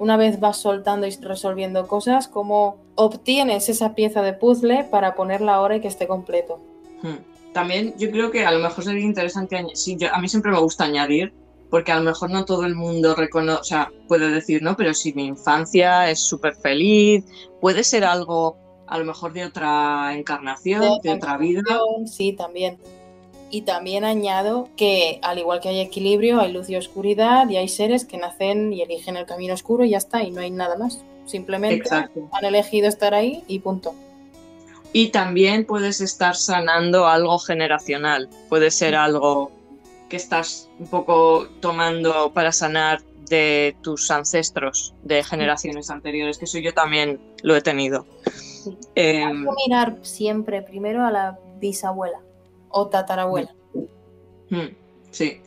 una vez vas soltando y resolviendo cosas, cómo obtienes esa pieza de puzzle para ponerla ahora y que esté completo. Hmm. También yo creo que a lo mejor sería interesante, sí, a mí siempre me gusta añadir, porque a lo mejor no todo el mundo reconoce, o sea, puede decir, no, pero si mi infancia es súper feliz, puede ser algo a lo mejor de otra encarnación, de otra vida. Sí, también. Y también añado que al igual que hay equilibrio, hay luz y oscuridad y hay seres que nacen y eligen el camino oscuro y ya está, y no hay nada más. Simplemente han elegido estar ahí y punto. Y también puedes estar sanando algo generacional. Puede ser algo que estás un poco tomando para sanar de tus ancestros de generaciones anteriores, que eso yo también lo he tenido. Hay que mirar siempre primero a la bisabuela o tatarabuela. Hmm. Sí.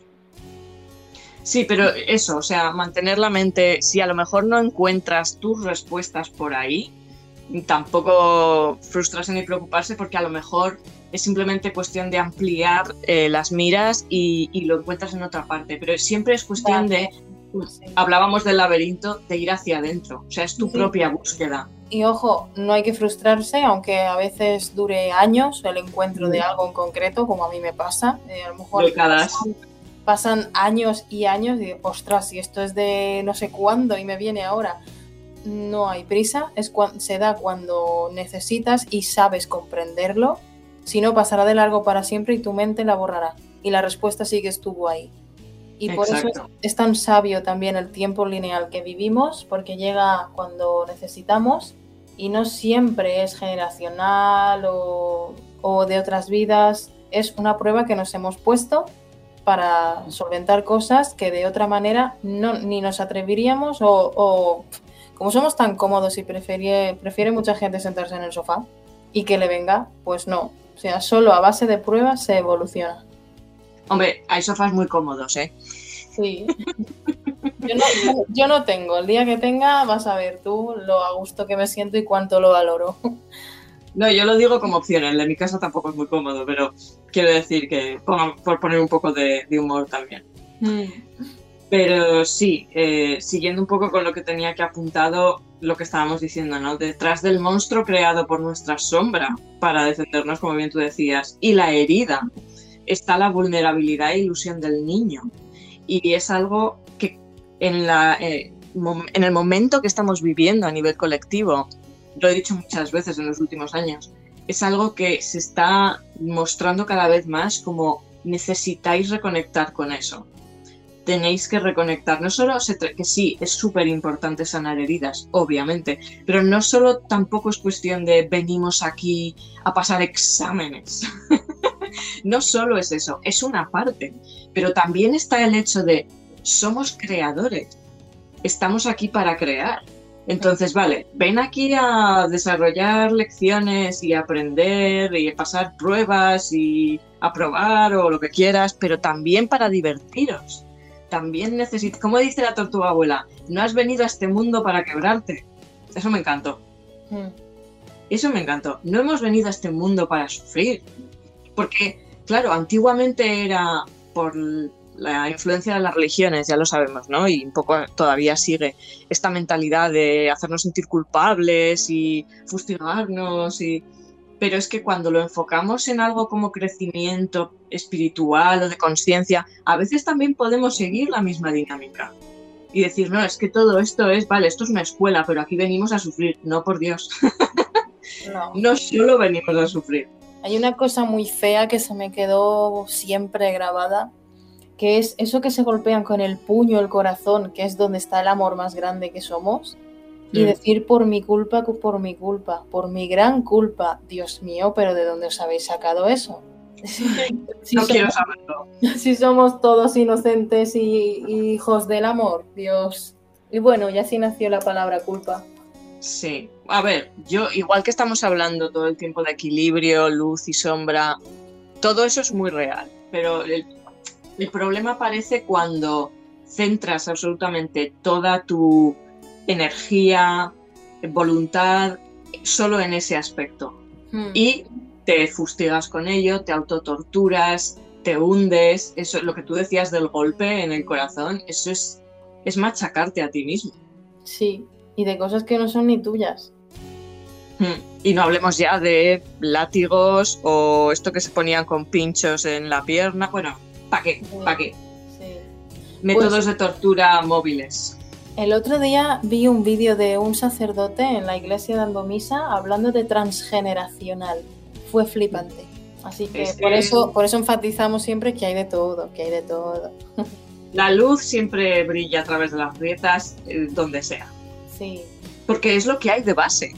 Sí, pero eso, o sea, mantener la mente, si a lo mejor no encuentras tus respuestas por ahí, tampoco frustrarse ni preocuparse porque a lo mejor es simplemente cuestión de ampliar eh, las miras y, y, lo encuentras en otra parte, pero siempre es cuestión de, hablábamos del laberinto, de ir hacia adentro, o sea, es tu sí. propia búsqueda. Y ojo, no hay que frustrarse, aunque a veces dure años el encuentro de algo en concreto, como a mí me pasa, eh, a lo mejor pasan años y años y ostras, si esto es de no sé cuándo y me viene ahora, no hay prisa, es se da cuando necesitas y sabes comprenderlo, si no pasará de largo para siempre y tu mente la borrará y la respuesta sí que estuvo ahí. Y por Exacto. eso es, es, tan sabio también el tiempo lineal que vivimos, porque llega cuando necesitamos y no siempre es generacional o, o de otras vidas, es una prueba que nos hemos puesto para solventar cosas que de otra manera no, ni nos atreveríamos o, o como somos tan cómodos y prefiere, prefiere mucha gente sentarse en el sofá y que le venga, pues no. O sea, solo a base de pruebas se evoluciona. Hombre, hay sofás muy cómodos, ¿eh? Sí. Yo no, yo no, tengo. El día que tenga, vas a ver tú lo a gusto que me siento y cuánto lo valoro. No, yo lo digo como opción. El de mi casa tampoco es muy cómodo, pero quiero decir que por poner un poco de, de humor también. Mm. Pero sí, eh, siguiendo un poco con lo que tenía que apuntado, lo que estábamos diciendo, ¿no? Detrás del monstruo creado por nuestra sombra para defendernos, como bien tú decías, y la herida, está la vulnerabilidad e ilusión del niño. Y es algo que en, la, eh, en el momento que estamos viviendo a nivel colectivo, lo he dicho muchas veces en los últimos años, es algo que se está mostrando cada vez más como necesitáis reconectar con eso tenéis que reconectar. No solo se que sí, es súper importante sanar heridas, obviamente, pero no solo tampoco es cuestión de venimos aquí a pasar exámenes. no solo es eso, es una parte, pero también está el hecho de somos creadores, estamos aquí para crear. Entonces, vale, ven aquí a desarrollar lecciones y aprender y pasar pruebas y aprobar o lo que quieras, pero también para divertiros también necesitas, como dice la tortuga abuela, no has venido a este mundo para quebrarte. Eso me encantó. Mm. Eso me encantó. No hemos venido a este mundo para sufrir. Porque, claro, antiguamente era por la influencia de las religiones, ya lo sabemos, ¿no? Y un poco todavía sigue esta mentalidad de hacernos sentir culpables y fustigarnos y pero es que cuando lo enfocamos en algo como crecimiento espiritual o de conciencia, a veces también podemos seguir la misma dinámica y decir, no, es que todo esto es, vale, esto es una escuela, pero aquí venimos a sufrir, no por Dios. No. no solo venimos a sufrir. Hay una cosa muy fea que se me quedó siempre grabada, que es eso que se golpean con el puño, el corazón, que es donde está el amor más grande que somos y decir por mi culpa, por mi culpa, por mi gran culpa, Dios mío, pero ¿de dónde os habéis sacado eso? si no somos, quiero saberlo. Si somos todos inocentes y, y, hijos del amor, Dios. Y bueno, ya así nació la palabra culpa. Sí, a ver, yo igual que estamos hablando todo el tiempo de equilibrio, luz y sombra, todo eso es muy real, pero el, el problema aparece cuando centras absolutamente toda tu energía, voluntad, solo en ese aspecto. Hmm. Y te fustigas con ello, te autotorturas, te hundes, eso es lo que tú decías del golpe en el corazón, eso es, es machacarte a ti mismo. Sí, y de cosas que no son ni tuyas. Hmm. Y no hablemos ya de látigos o esto que se ponían con pinchos en la pierna. Bueno, ¿para qué? ¿Para qué? Sí. Métodos pues... de tortura móviles. El otro día vi un vídeo de un sacerdote en la iglesia dando misa hablando de transgeneracional. Fue flipante. Así que por eso, por eso enfatizamos siempre que hay de todo, que hay de todo. La luz siempre brilla a través de las grietas, eh, donde sea. Sí. Porque es lo que hay de base.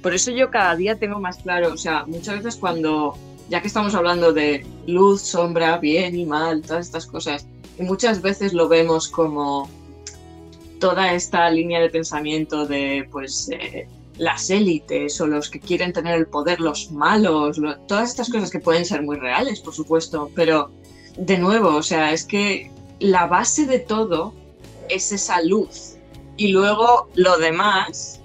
Por eso yo cada día tengo más claro, o sea, muchas veces cuando, ya que estamos hablando de luz, sombra, bien y mal, todas estas cosas, y muchas veces lo vemos como toda esta línea de pensamiento de pues eh, las élites o los que quieren tener el poder, los malos, lo, todas estas cosas que pueden ser muy reales, por supuesto, pero de nuevo, o sea, es que la base de todo es esa luz. Y luego lo demás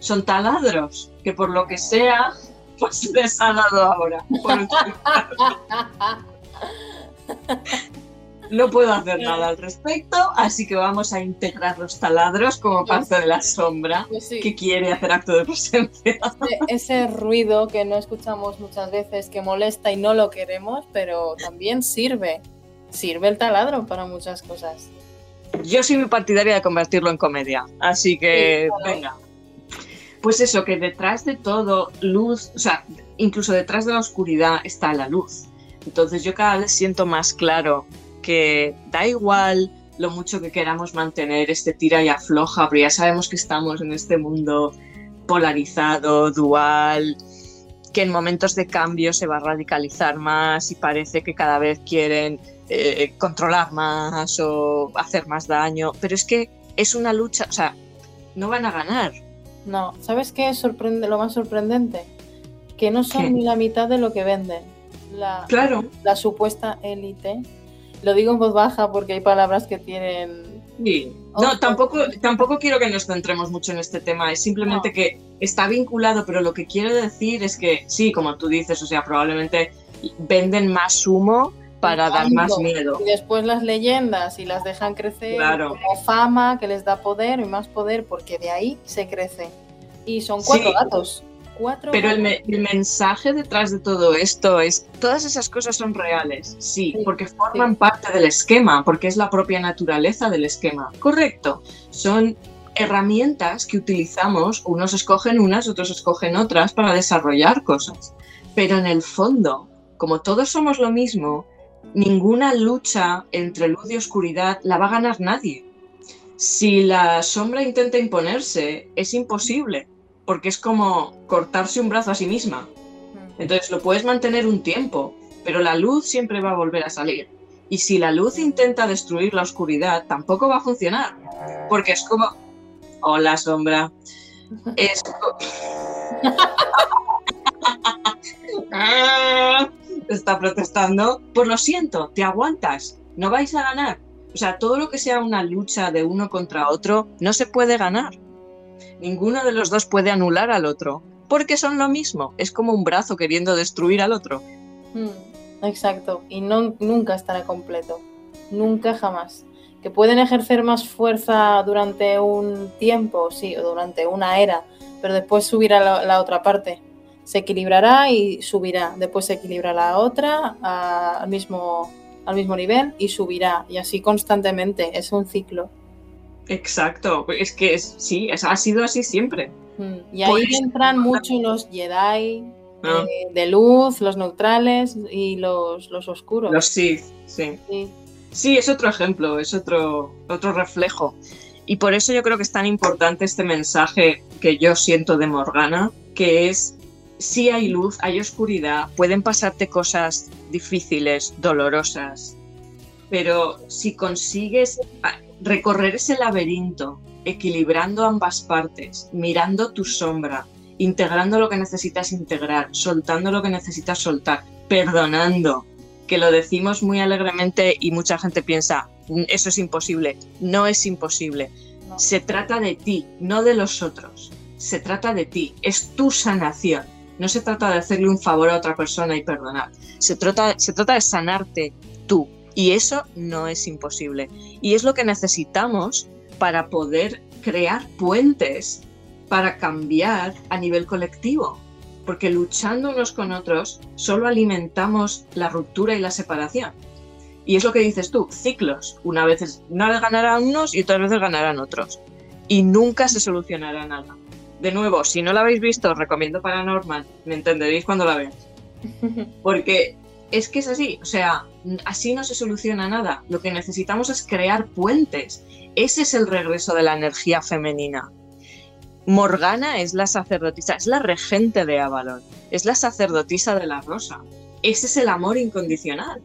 son taladros, que por lo que sea, pues dado ahora. No puedo hacer nada al respecto, así que vamos a integrar los taladros como parte de la sombra Pues sí. que quiere hacer acto de presencia. Ese, ese ruido que no escuchamos muchas veces, que molesta y no lo queremos, pero también sirve. Sirve el taladro para muchas cosas. Yo soy muy partidaria de convertirlo en comedia, así que Sí, claro. venga. Pues eso, que detrás de todo, luz, o sea, incluso detrás de la oscuridad está la luz. Entonces yo cada vez siento más claro que da igual lo mucho que queramos mantener este tira y afloja, pero ya sabemos que estamos en este mundo polarizado, dual, que en momentos de cambio se va a radicalizar más y parece que cada vez quieren eh, controlar más o hacer más daño, pero es que es una lucha, o sea, no van a ganar. No, ¿sabes qué es sorprende, lo más sorprendente? Que no son ¿Qué? ni la mitad de lo que venden. La, Claro. la supuesta élite. Lo digo en voz baja porque hay palabras que tienen. Sí. No, tampoco, tampoco quiero que nos centremos mucho en este tema, es simplemente No. que está vinculado, pero lo que quiero decir es que sí, como tú dices, o sea, probablemente venden más humo para dar más miedo. Y después las leyendas y las dejan crecer Claro. como fama que les da poder y más poder porque de ahí se crece. Y son cuatro Sí. gatos. Cuatro Pero el, me- el mensaje detrás de todo esto es, todas esas cosas son reales, sí, Sí, porque forman parte del esquema, porque es la propia naturaleza del esquema. Correcto, son herramientas que utilizamos, unos escogen unas, otros escogen otras para desarrollar cosas. Pero en el fondo, como todos somos lo mismo, ninguna lucha entre luz y oscuridad la va a ganar nadie. Si la sombra intenta imponerse, es imposible, porque es como cortarse un brazo a sí misma. Entonces lo puedes mantener un tiempo, pero la luz siempre va a volver a salir. Y si la luz intenta destruir la oscuridad, tampoco va a funcionar, porque es como... Hola, sombra. Es Ah, Está protestando. Pues lo siento, te aguantas. No vais a ganar. O sea, todo lo que sea una lucha de uno contra otro, no se puede ganar. Ninguno de los dos puede anular al otro, porque son lo mismo. Es como un brazo queriendo destruir al otro. Mm, Exacto. Y no, nunca estará completo. Nunca jamás. Que pueden ejercer más fuerza durante un tiempo, sí, o durante una era, pero después subirá la, la otra parte. Se equilibrará y subirá. Después se equilibra la otra a- al, mismo, al mismo nivel y subirá. Y así constantemente. Es un ciclo. Exacto. Es que es- sí, es- ha sido así siempre. Mm, Y ahí Pues- entran mucho los Jedi Ah, eh, de luz, los neutrales y los, los oscuros. Los Sith, sí. Sí. Sí, es otro ejemplo, es otro, otro reflejo. Y por eso yo creo que es tan importante este mensaje que yo siento de Morgana, que es, si hay luz, hay oscuridad, pueden pasarte cosas difíciles, dolorosas, pero si consigues recorrer ese laberinto, equilibrando ambas partes, mirando tu sombra, integrando lo que necesitas integrar, soltando lo que necesitas soltar, perdonando, que lo decimos muy alegremente y mucha gente piensa, "Mm, eso es imposible. No es imposible. No. Se trata de ti, no de los otros. Se trata de ti, es tu sanación. No se trata de hacerle un favor a otra persona y perdonar. Se trata, se trata de sanarte tú. Y eso no es imposible. Y es lo que necesitamos para poder crear puentes para cambiar a nivel colectivo. Porque luchando unos con otros solo alimentamos la ruptura y la separación. Y es lo que dices tú, ciclos. Una vez, una vez ganarán unos y otras veces ganarán otros. Y nunca se solucionará nada. De nuevo, si no la habéis visto, os recomiendo Paranormal. Me entenderéis cuando la veáis. Porque es que es así, o sea, así no se soluciona nada. Lo que necesitamos es crear puentes. Ese es el regreso de la energía femenina. Morgana es la sacerdotisa, es la regente de Avalon, es la sacerdotisa de la rosa. Ese es el amor incondicional.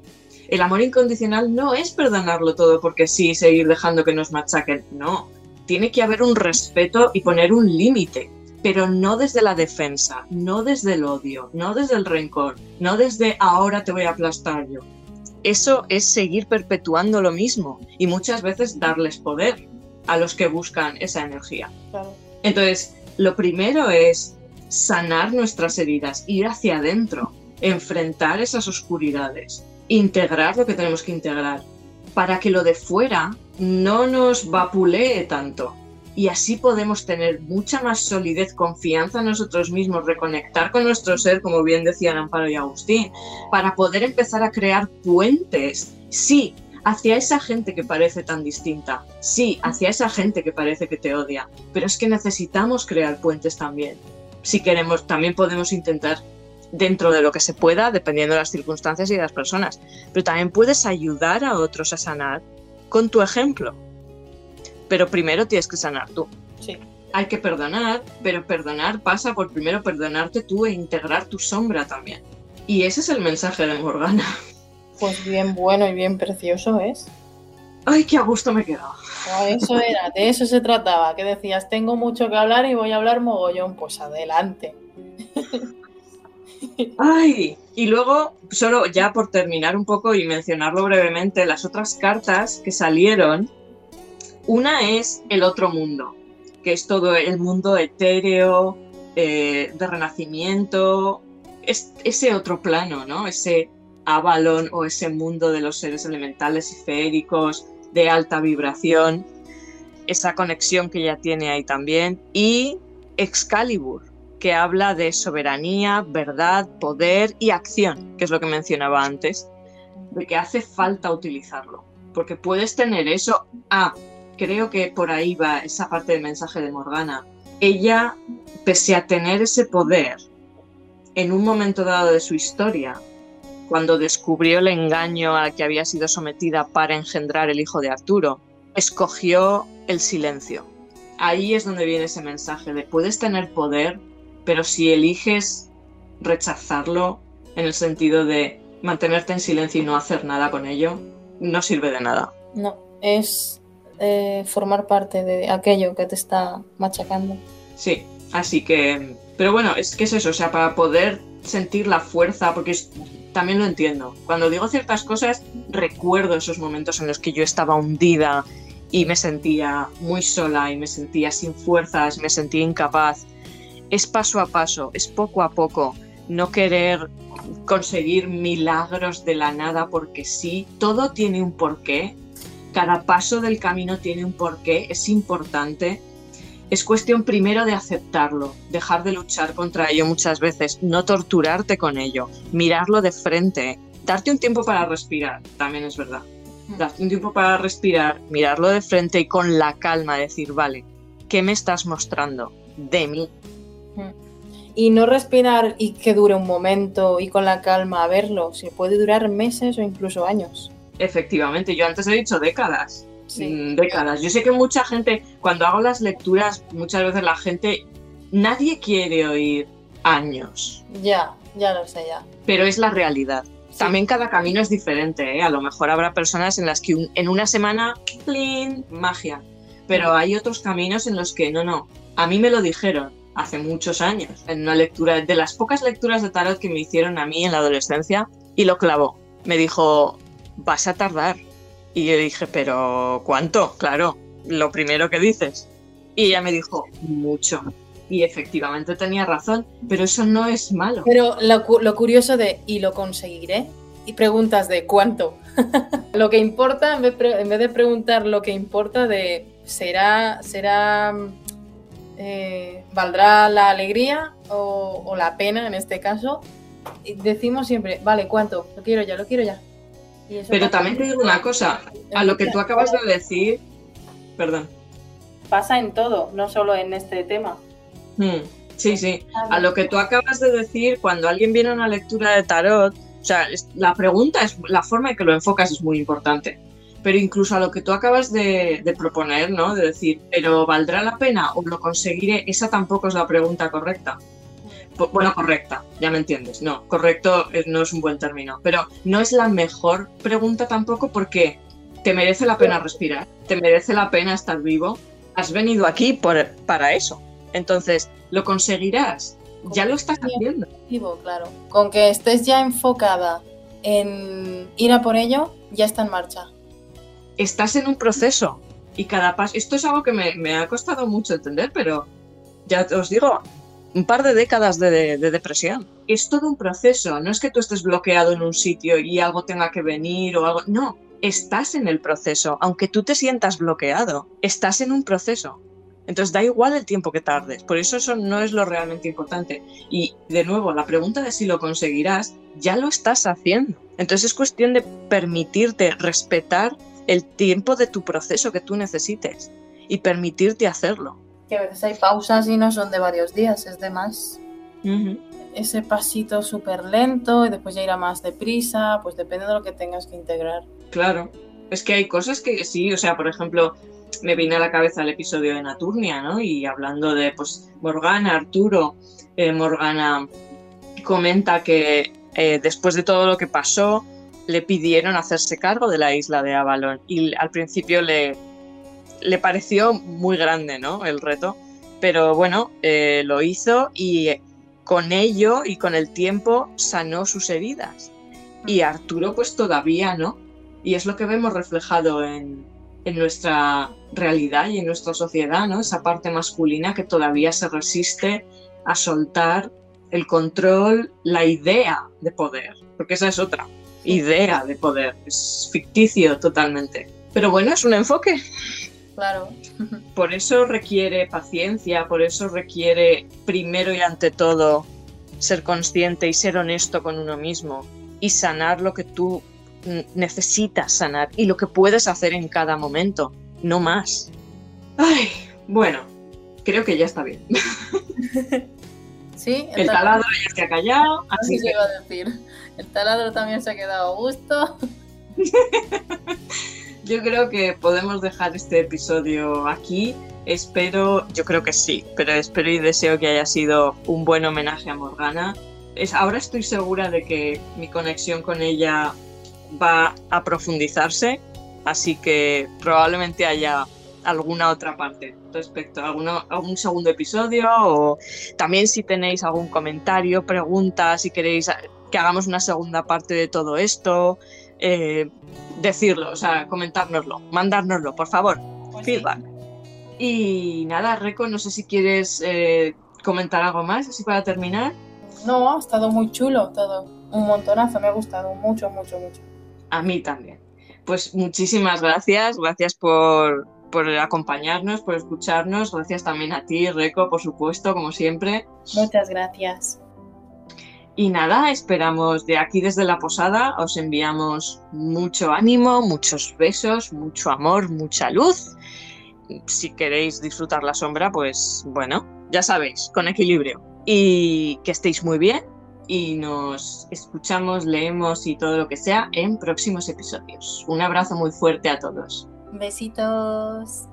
El amor incondicional no es perdonarlo todo porque sí, seguir dejando que nos machaquen. No, tiene que haber un respeto y poner un límite, pero no desde la defensa, no desde el odio, no desde el rencor, no desde ahora te voy a aplastar yo. eso es seguir perpetuando lo mismo y muchas veces darles poder a los que buscan esa energía. Entonces, lo primero es sanar nuestras heridas, ir hacia adentro, enfrentar esas oscuridades, integrar lo que tenemos que integrar, para que lo de fuera no nos vapulee tanto. Y así podemos tener mucha más solidez, confianza en nosotros mismos, reconectar con nuestro ser, como bien decían Amparo y Agustín, para poder empezar a crear puentes. Sí, hacia esa gente que parece tan distinta. Sí, hacia esa gente que parece que te odia. Pero es que necesitamos crear puentes también. Si queremos, también podemos intentar dentro de lo que se pueda, dependiendo de las circunstancias y de las personas. Pero también puedes ayudar a otros a sanar con tu ejemplo. Pero primero tienes que sanar tú. Sí. Hay que perdonar, pero perdonar pasa por primero perdonarte tú e integrar tu sombra también. Y ese es el mensaje de Morgana. Pues bien bueno y bien precioso es. Ay, qué a gusto me quedaba. eso era, de eso se trataba, que decías, tengo mucho que hablar y voy a hablar mogollón, pues adelante. Ay, y luego, solo ya por terminar un poco y mencionarlo brevemente, las otras cartas que salieron, una es el otro mundo, que es todo el mundo etéreo, eh, de renacimiento, es ese otro plano, ¿no? Ese Avalon o ese mundo de los seres elementales y feéricos de alta vibración, esa conexión que ya tiene ahí también, y Excalibur, que habla de soberanía, verdad, poder y acción, que es lo que mencionaba antes, de que hace falta utilizarlo, porque puedes tener eso. Ah, creo que por ahí va esa parte del mensaje de Morgana. Ella, pese a tener ese poder, en un momento dado de su historia, cuando descubrió el engaño al que había sido sometida para engendrar el hijo de Arturo, escogió el silencio. Ahí es donde viene ese mensaje de puedes tener poder, pero si eliges rechazarlo en el sentido de mantenerte en silencio y no hacer nada con ello, no sirve de nada. No, es eh, formar parte de aquello que te está machacando. Sí, así que, pero bueno, es que es eso, o sea, para poder sentir la fuerza, porque también lo entiendo. Cuando digo ciertas cosas, recuerdo esos momentos en los que yo estaba hundida y me sentía muy sola y me sentía sin fuerzas, me sentía incapaz es paso a paso, es poco a poco, no querer conseguir milagros de la nada porque sí, todo tiene un porqué, cada paso del camino tiene un porqué, es importante. Es cuestión primero de aceptarlo, dejar de luchar contra ello muchas veces, no torturarte con ello, mirarlo de frente, darte un tiempo para respirar, también es verdad. Mm. Darte un tiempo para respirar, mirarlo de frente y con la calma decir, vale, ¿qué me estás mostrando de mí? Y no respirar y que dure un momento y con la calma a verlo, se puede durar meses o incluso años. Efectivamente, yo antes he dicho décadas. Mm, décadas. Yo sé que mucha gente, cuando hago las lecturas, muchas veces la gente, nadie quiere oír años. Ya, ya lo sé, ya. Pero es la realidad. También cada camino es diferente, ¿eh? A lo mejor habrá personas en las que en una semana, ¡plin! magia. Pero hay otros caminos en los que no, no. A mí me lo dijeron hace muchos años, en una lectura, de las pocas lecturas de tarot que me hicieron a mí en la adolescencia, y lo clavó. Me dijo, vas a tardar. Y yo dije, pero ¿cuánto? Claro, lo primero que dices. Y ella me dijo, mucho. Y efectivamente tenía razón, pero eso no es malo. Pero lo, curioso de, ¿y lo conseguiré? Y preguntas de cuánto. lo que importa, en vez, de preguntar lo que importa de, ¿será, será eh, ¿valdrá la alegría o, la pena en este caso? decimos siempre, vale, ¿cuánto? Lo quiero ya, lo quiero ya. Pero también te digo una cosa, a lo que tú acabas de decir, perdón. Pasa en todo, no solo en este tema. Hmm, sí, sí. A lo que tú acabas de decir, cuando alguien viene a una lectura de tarot, o sea, la pregunta es, la forma en que lo enfocas es muy importante pero incluso a lo que tú acabas de, proponer, ¿no? De decir, ¿pero valdrá la pena o lo conseguiré? Esa tampoco es la pregunta correcta. Bueno, correcta, ya me entiendes. No, correcto no es un buen término, pero no es la mejor pregunta tampoco porque te merece la pena respirar, te merece la pena estar vivo. Has venido aquí por, para eso. Entonces, ¿lo conseguirás? Ya lo estás haciendo. Claro. Con que estés ya enfocada en ir a por ello ya está en marcha. Estás en un proceso y cada paso, esto es algo que me, ha costado mucho entender, pero ya os digo, un par de décadas de, de, depresión. Es todo un proceso, no es que tú estés bloqueado en un sitio y algo tenga que venir o algo, no, estás en el proceso, aunque tú te sientas bloqueado, estás en un proceso. Entonces da igual el tiempo que tardes, por eso eso no es lo realmente importante. Y de nuevo, la pregunta de si lo conseguirás, ya lo estás haciendo. Entonces es cuestión de permitirte respetar el tiempo de tu proceso que tú necesites y permitirte hacerlo. Que a veces hay pausas y no son de varios días, es de más. Ese pasito súper lento y después ya irá más deprisa, pues depende de lo que tengas que integrar. Claro, es que hay cosas que sí, o sea, por ejemplo, me vine a la cabeza el episodio de Naturnia, ¿no? Y hablando de, pues, Morgana, Arturo, eh, Morgana comenta que eh, después de todo lo que pasó, le pidieron hacerse cargo de la isla de Avalon y al principio le, le pareció muy grande, ¿no? El reto, pero bueno, eh, lo hizo y con ello y con el tiempo sanó sus heridas. Y Arturo pues todavía no. Y es lo que vemos reflejado en, en nuestra realidad y en nuestra sociedad, ¿no? Esa parte masculina que todavía se resiste a soltar el control, la idea de poder, porque esa es otra idea de poder, es ficticio totalmente. Pero bueno, es un enfoque. Claro. Por eso requiere paciencia, por eso requiere primero y ante todo ser consciente y ser honesto con uno mismo y sanar lo que tú necesitas sanar y lo que puedes hacer en cada momento, no más. Ay, bueno, creo que ya está bien. Sí, el, taladro ya se ha callado. Así se iba a decir. El taladro también se ha quedado a gusto. yo creo que podemos dejar este episodio aquí. Espero, yo creo que sí, pero espero y deseo que haya sido un buen homenaje a Morgana. Es, ahora estoy segura de que mi conexión con ella va a profundizarse, así que probablemente haya alguna otra parte respecto a algún segundo episodio o también si tenéis algún comentario, pregunta, si queréis que hagamos una segunda parte de todo esto, eh, decirlo, o sea, comentárnoslo, mandárnoslo, por favor, pues feedback. Y nada, Reco, no sé si quieres eh, comentar algo más, así para terminar. No, ha estado muy chulo todo, un montonazo, me ha gustado mucho, mucho, mucho. A mí también. Pues muchísimas gracias, gracias por, por acompañarnos, por escucharnos, gracias también a ti, Reco, por supuesto, como siempre. Muchas gracias. Y nada, esperamos de aquí desde la posada, os enviamos mucho ánimo, muchos besos, mucho amor, mucha luz. Si queréis disfrutar la sombra, pues bueno, ya sabéis, con equilibrio. Y que estéis muy bien y nos escuchamos, leemos y todo lo que sea en próximos episodios. Un abrazo muy fuerte a todos. Besitos.